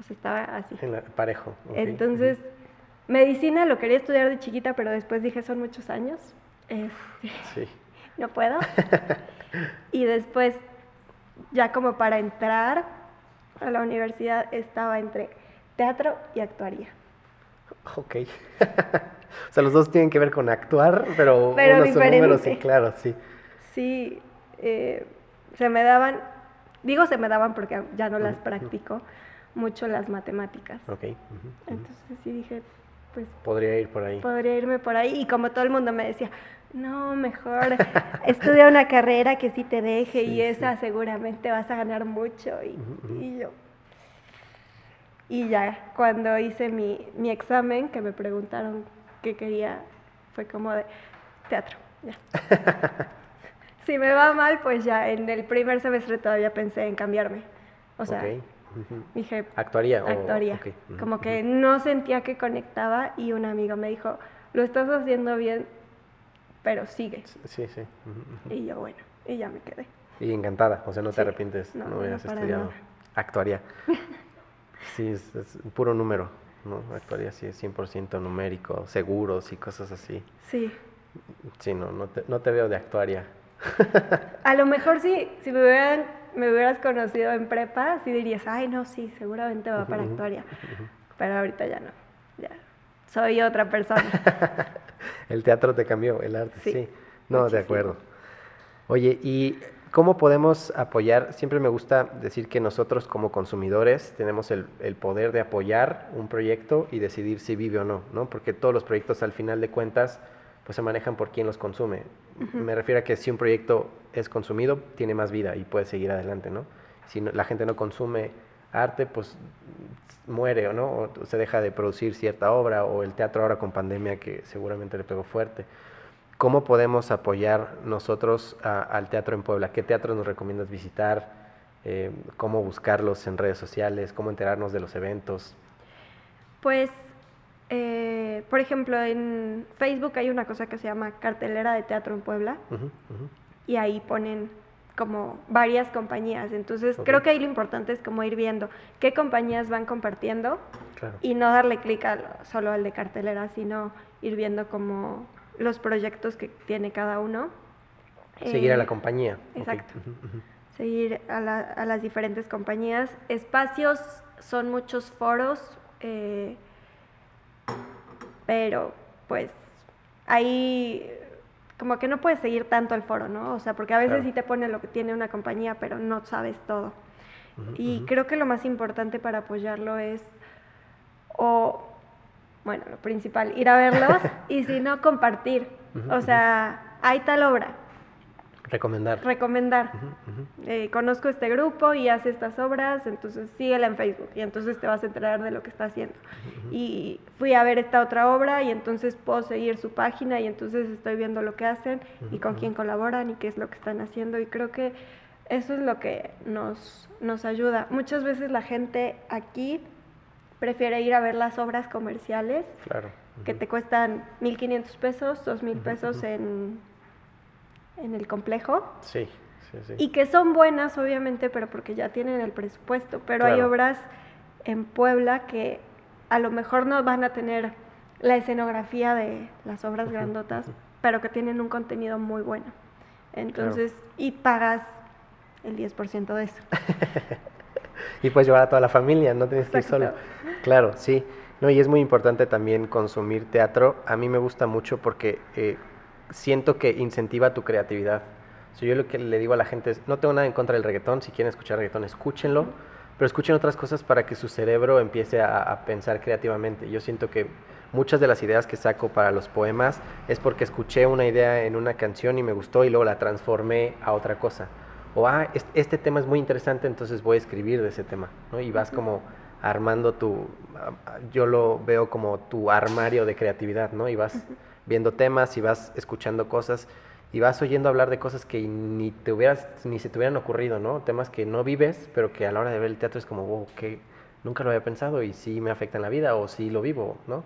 O sea, estaba así. En parejo. Entonces, medicina lo quería estudiar de chiquita, pero después dije, son muchos años. Este, sí. No puedo. y después, ya como para entrar, a la universidad estaba entre teatro y actuaría. Ok. o sea, los dos tienen que ver con actuar, pero, Pero unos son números, sí, diferente. claro, sí. Sí, eh, se me daban, digo se me daban porque ya no las practico mucho las matemáticas. Ok. Entonces sí dije, pues Podría ir por ahí. podría irme por ahí. Y como todo el mundo me decía, no, mejor estudia una carrera que sí te deje Sí, y esa seguramente vas a ganar mucho. Y, yo. Y ya, cuando hice mi, mi examen, que me preguntaron qué quería, fue como de teatro. Ya. si me va mal, pues ya en el primer semestre todavía pensé en cambiarme. O sea. Dije, ¿Actuaría? Como que no sentía que conectaba y un amigo me dijo, lo estás haciendo bien, pero sigue. Sí, sí. Y yo, bueno, y ya me quedé. Y encantada, o sea, no te Sí, arrepientes, no, no, no, hubieras para estudiado. nada. Actuaría. Sí, es, puro número, ¿no? Actuaría sí es 100% numérico, seguros y cosas así. Sí. Sí, no, no te, no te veo de actuaria. A lo mejor sí, si me, hubieran, me hubieras conocido en prepa, sí dirías, ay, no, sí, seguramente va para actuaria. Pero ahorita ya no. Ya. Soy otra persona. El teatro te cambió, el arte, sí. Sí, No, de acuerdo. Oye, ¿y cómo podemos apoyar? Siempre me gusta decir que nosotros como consumidores tenemos el, el poder de apoyar un proyecto y decidir si vive o no, ¿no? Porque todos los proyectos al final de cuentas pues se manejan por quien los consume. Me refiero a que si un proyecto es consumido, tiene más vida y puede seguir adelante, ¿no? Si no- la gente no consume arte, pues muere o no, o se deja de producir cierta obra, o el teatro ahora con pandemia que seguramente le pegó fuerte. ¿Cómo podemos apoyar nosotros a- al teatro en Puebla? ¿Qué teatros nos recomiendas visitar? Eh, ¿Cómo buscarlos en redes sociales? ¿Cómo enterarnos de los eventos? Pues, eh, por ejemplo, en Facebook hay una cosa que se llama Cartelera de Teatro en Puebla y ahí ponen como varias compañías. Entonces, creo que ahí lo importante es como ir viendo qué compañías van compartiendo Claro. y no darle clic solo al de cartelera, sino ir viendo como los proyectos que tiene cada uno. Seguir a la Eh, compañía. exacto. Seguir a, la- a las diferentes compañías. Espacios son muchos foros, eh, pero pues ahí como que no puedes seguir tanto el foro, ¿no? O sea, porque a veces Claro. sí te pone lo que tiene una compañía, pero no sabes todo. Y creo que lo más importante para apoyarlo es, o, bueno, lo principal, ir a verlos y si no, compartir. O sea, hay tal obra, Recomendar. recomendar. Ujú, ujú. Eh, conozco este grupo y hace estas obras, entonces síguela en Facebook y entonces te vas a enterar de lo que está haciendo. Y fui a ver esta otra obra y entonces puedo seguir su página y entonces estoy viendo lo que hacen y con quién colaboran y qué es lo que están haciendo y creo que eso es lo que nos, nos ayuda. Muchas veces la gente aquí prefiere ir a ver las obras comerciales Claro. que te cuestan 1.500 pesos, 2.000 pesos en, en el complejo Sí, sí, sí. y que son buenas, obviamente, pero porque ya tienen el presupuesto. Pero hay obras en Puebla que a lo mejor no van a tener la escenografía de las obras grandotas, pero que tienen un contenido muy bueno. Entonces, y pagas el 10% de eso. Y puedes llevar a toda la familia, no tienes que ir solo. Claro, sí. No, y es muy importante también consumir teatro. A mí me gusta mucho porque eh, siento que incentiva tu creatividad. Yo lo que le digo a la gente es, no tengo nada en contra del reggaetón, si quieren escuchar reggaetón, escúchenlo, pero escuchen otras cosas para que su cerebro empiece a, a pensar creativamente. Yo siento que muchas de las ideas que saco para los poemas es porque escuché una idea en una canción y me gustó y luego la transformé a otra cosa. O, ah, es- este, tema es muy interesante, entonces voy a escribir de ese tema, ¿no? Y vas como armando tu, yo lo veo como tu armario de creatividad, ¿no? Y vas viendo temas y vas escuchando cosas y vas oyendo hablar de cosas que ni te hubieras, ni se te hubieran ocurrido, ¿no? Temas que no vives, pero que a la hora de ver el teatro es como, wow, que nunca lo había pensado y sí me afecta en la vida o sí lo vivo, ¿no?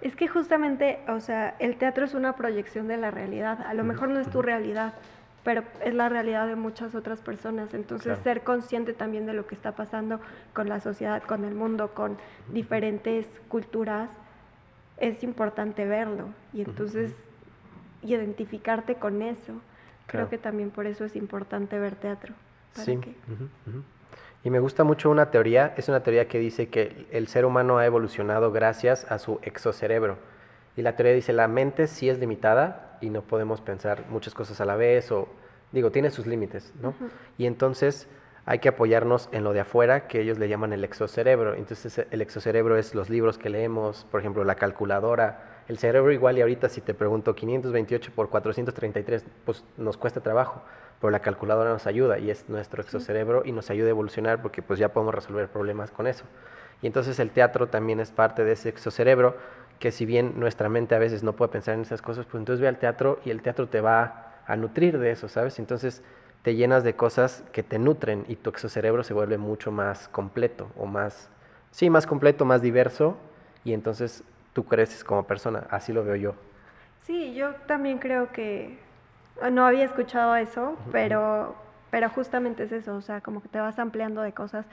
Es que justamente, o sea, el teatro es una proyección de la realidad. A lo mejor no es tu realidad, pero es la realidad de muchas otras personas. Entonces, Claro. ser consciente también de lo que está pasando con la sociedad, con el mundo, con diferentes culturas, es importante verlo. Y entonces, identificarte con eso. Claro. Creo que también por eso es importante ver teatro. para Sí. Y me gusta mucho una teoría, es una teoría que dice que el ser humano ha evolucionado gracias a su exocerebro. Y la teoría dice, la mente sí es limitada y no podemos pensar muchas cosas a la vez o, digo, tiene sus límites, ¿no? Y entonces hay que apoyarnos en lo de afuera, que ellos le llaman el exocerebro. Entonces el exocerebro es los libros que leemos, por ejemplo, la calculadora. El cerebro igual y ahorita si te pregunto 528 por 433, pues nos cuesta trabajo pero la calculadora nos ayuda y es nuestro exocerebro y nos ayuda a evolucionar porque pues ya podemos resolver problemas con eso. Y entonces el teatro también es parte de ese exocerebro que si bien nuestra mente a veces no puede pensar en esas cosas, pues entonces ve al teatro y el teatro te va a nutrir de eso, ¿sabes? Entonces te llenas de cosas que te nutren y tu exocerebro se vuelve mucho más completo o más, sí, más completo, más diverso y entonces tú creces como persona, así lo veo yo. Sí, yo también creo que no había escuchado eso, pero, pero justamente es eso, o sea, como que te vas ampliando de cosas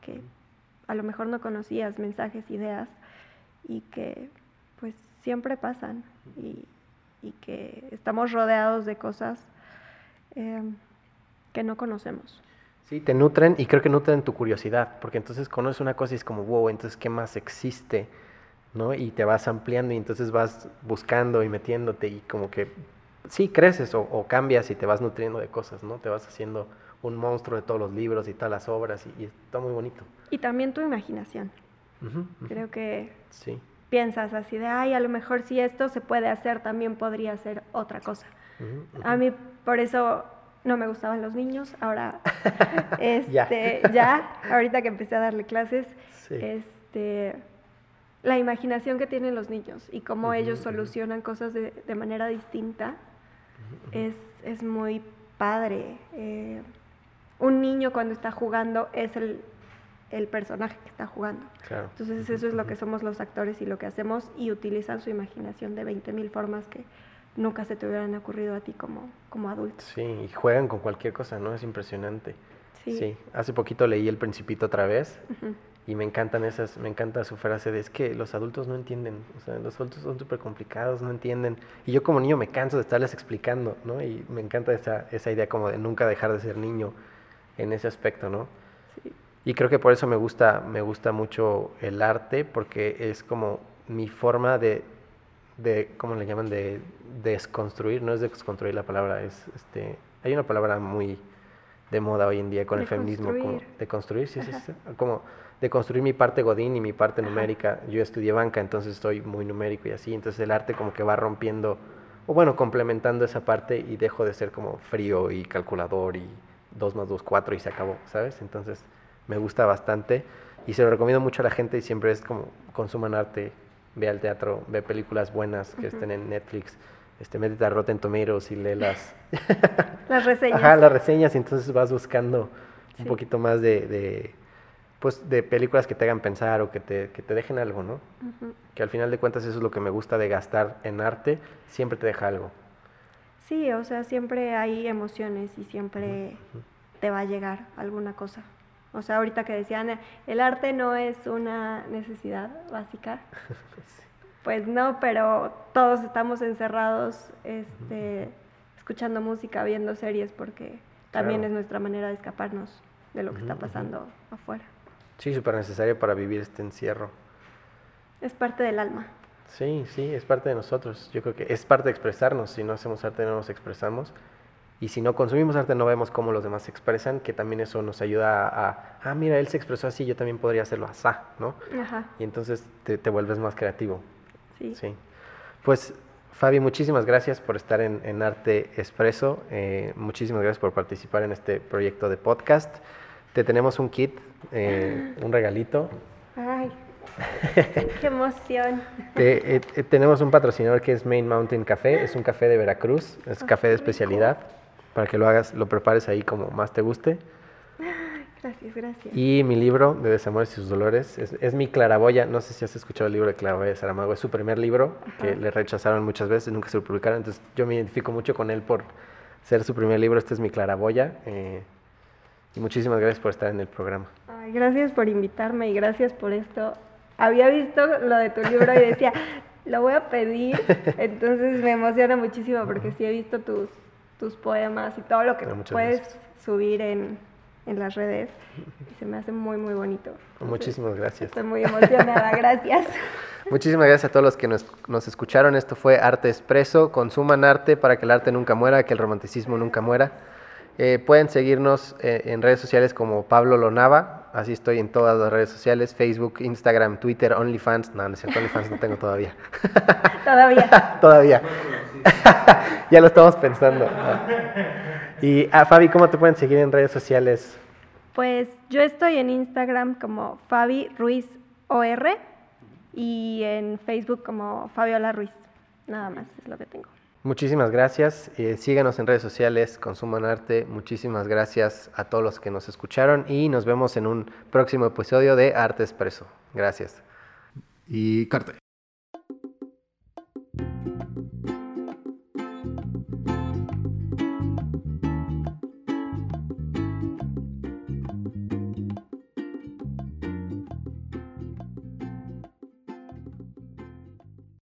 que a lo mejor no conocías, mensajes, ideas, y que pues siempre pasan, y, que estamos rodeados de cosas em, que no conocemos. Sí, te nutren y creo que nutren tu curiosidad, porque entonces conoces una cosa y es como, wow, entonces, ¿qué más existe? ¿no? Y te vas ampliando y entonces vas buscando y metiéndote y como que sí creces o, cambias y te vas nutriendo de cosas, ¿no? Te vas haciendo un monstruo de todos los libros y todas las obras y, está muy bonito. Y también tu imaginación. Creo que sí. piensas así de, ay, a lo mejor si esto se puede hacer, también podría ser otra cosa. A mí por eso no me gustaban los niños, ahora este, ya. ahorita que empecé a darle clases, este la imaginación que tienen los niños y cómo ellos solucionan cosas de, de manera distinta es, es muy padre. Eh, un niño cuando está jugando es el, el personaje que está jugando. Entonces eso es lo que somos los actores y lo que hacemos y utilizan su imaginación de 20 mil formas que nunca se te hubieran ocurrido a ti como, como adulto. Sí, y juegan con cualquier cosa, ¿no? Es impresionante. Sí. Hace poquito leí El Principito otra vez y me encantan esas, me encanta su frase de es que los adultos no entienden, o sea, los adultos son súper complicados, no entienden. Y yo como niño me canso de estarles explicando, ¿no? Y me encanta esa, esa idea como de nunca dejar de ser niño en ese aspecto, ¿no? Sí. Y creo que por eso me gusta, me gusta mucho el arte, porque es como mi forma de, de ¿cómo le llaman? De, desconstruir, no es desconstruir la palabra, es, este, hay una palabra muy de moda hoy en día con el feminismo, como de construir, sí, sí, sí, como de construir mi parte godín y mi parte numérica. Yo estudié banca, entonces estoy muy numérico y así, entonces el arte como que va rompiendo, o bueno, complementando esa parte y dejo de ser como frío y calculador y 2 más 2, 4 y se acabó, ¿sabes? Entonces me gusta bastante y se lo recomiendo mucho a la gente y siempre es como consuman arte, ve al teatro, ve películas buenas que estén en Netflix, este, métete a Rotten Tomatoes y lee las... las reseñas. Ajá, las reseñas y entonces vas buscando un poquito más de pues de películas que te hagan pensar o que te, que te dejen algo, ¿no? Que al final de cuentas eso es lo que me gusta de gastar en arte, siempre te deja algo. Sí, o sea, siempre hay emociones y siempre te va a llegar alguna cosa. O sea, ahorita que decían, el arte no es una necesidad básica. Pues no, pero todos estamos encerrados este, escuchando música, viendo series, porque también es nuestra manera de escaparnos de lo que está pasando afuera. Sí, súper necesario para vivir este encierro. Es parte del alma. Sí, sí, es parte de nosotros. Yo creo que es parte de expresarnos. Si no hacemos arte, no nos expresamos. Y si no consumimos arte, no vemos cómo los demás se expresan, que también eso nos ayuda a, ah, mira, él se expresó así, yo también podría hacerlo así, ¿no? Ajá. Y entonces te, vuelves más creativo. Sí. sí. Pues, Fabi, muchísimas gracias por estar en, Arte Expreso. Eh, muchísimas gracias por participar en este proyecto de podcast. Te tenemos un kit, eh, un regalito. Ay, qué emoción. Eh, tenemos un patrocinador que es Main Mountain Café, es un café de Veracruz, es café de especialidad, para que lo hagas, lo prepares ahí como más te guste. Gracias, gracias. Y mi libro de Desamores y sus dolores es, mi claraboya. No sé si has escuchado el libro de Claraboya de Saramago. Es su primer libro que le rechazaron muchas veces, nunca se lo publicaron. Entonces yo me identifico mucho con él por ser su primer libro. Este es mi claraboya. Y muchísimas gracias por estar en el programa. Ay, gracias por invitarme y gracias por esto. Había visto lo de tu libro y decía, lo voy a pedir. Entonces me emociona muchísimo porque sí he visto tus, tus poemas y todo lo que puedes subir en, en las redes. Y se me hace muy, muy bonito. Muchísimas gracias. Estoy muy emocionada, gracias. Muchísimas gracias a todos los que nos, nos, escucharon. Esto fue Arte Expreso. Consuman arte para que el arte nunca muera, que el romanticismo nunca muera. Eh, pueden seguirnos eh, en redes sociales como Pablo Lonava. Así estoy en todas las redes sociales: Facebook, Instagram, Twitter, OnlyFans. No, no es cierto, OnlyFans no tengo todavía. Todavía. todavía. ya lo estamos pensando. Y a ah, Fabi, ¿cómo te pueden seguir en redes sociales? Pues yo estoy en Instagram como Fabi Ruiz OR y en Facebook como Fabiola Ruiz. Nada más es lo que tengo. Muchísimas gracias. Eh, síganos en redes sociales, consuman arte. Muchísimas gracias a todos los que nos escucharon y nos vemos en un próximo episodio de Arte Expreso. Gracias. Y Carte.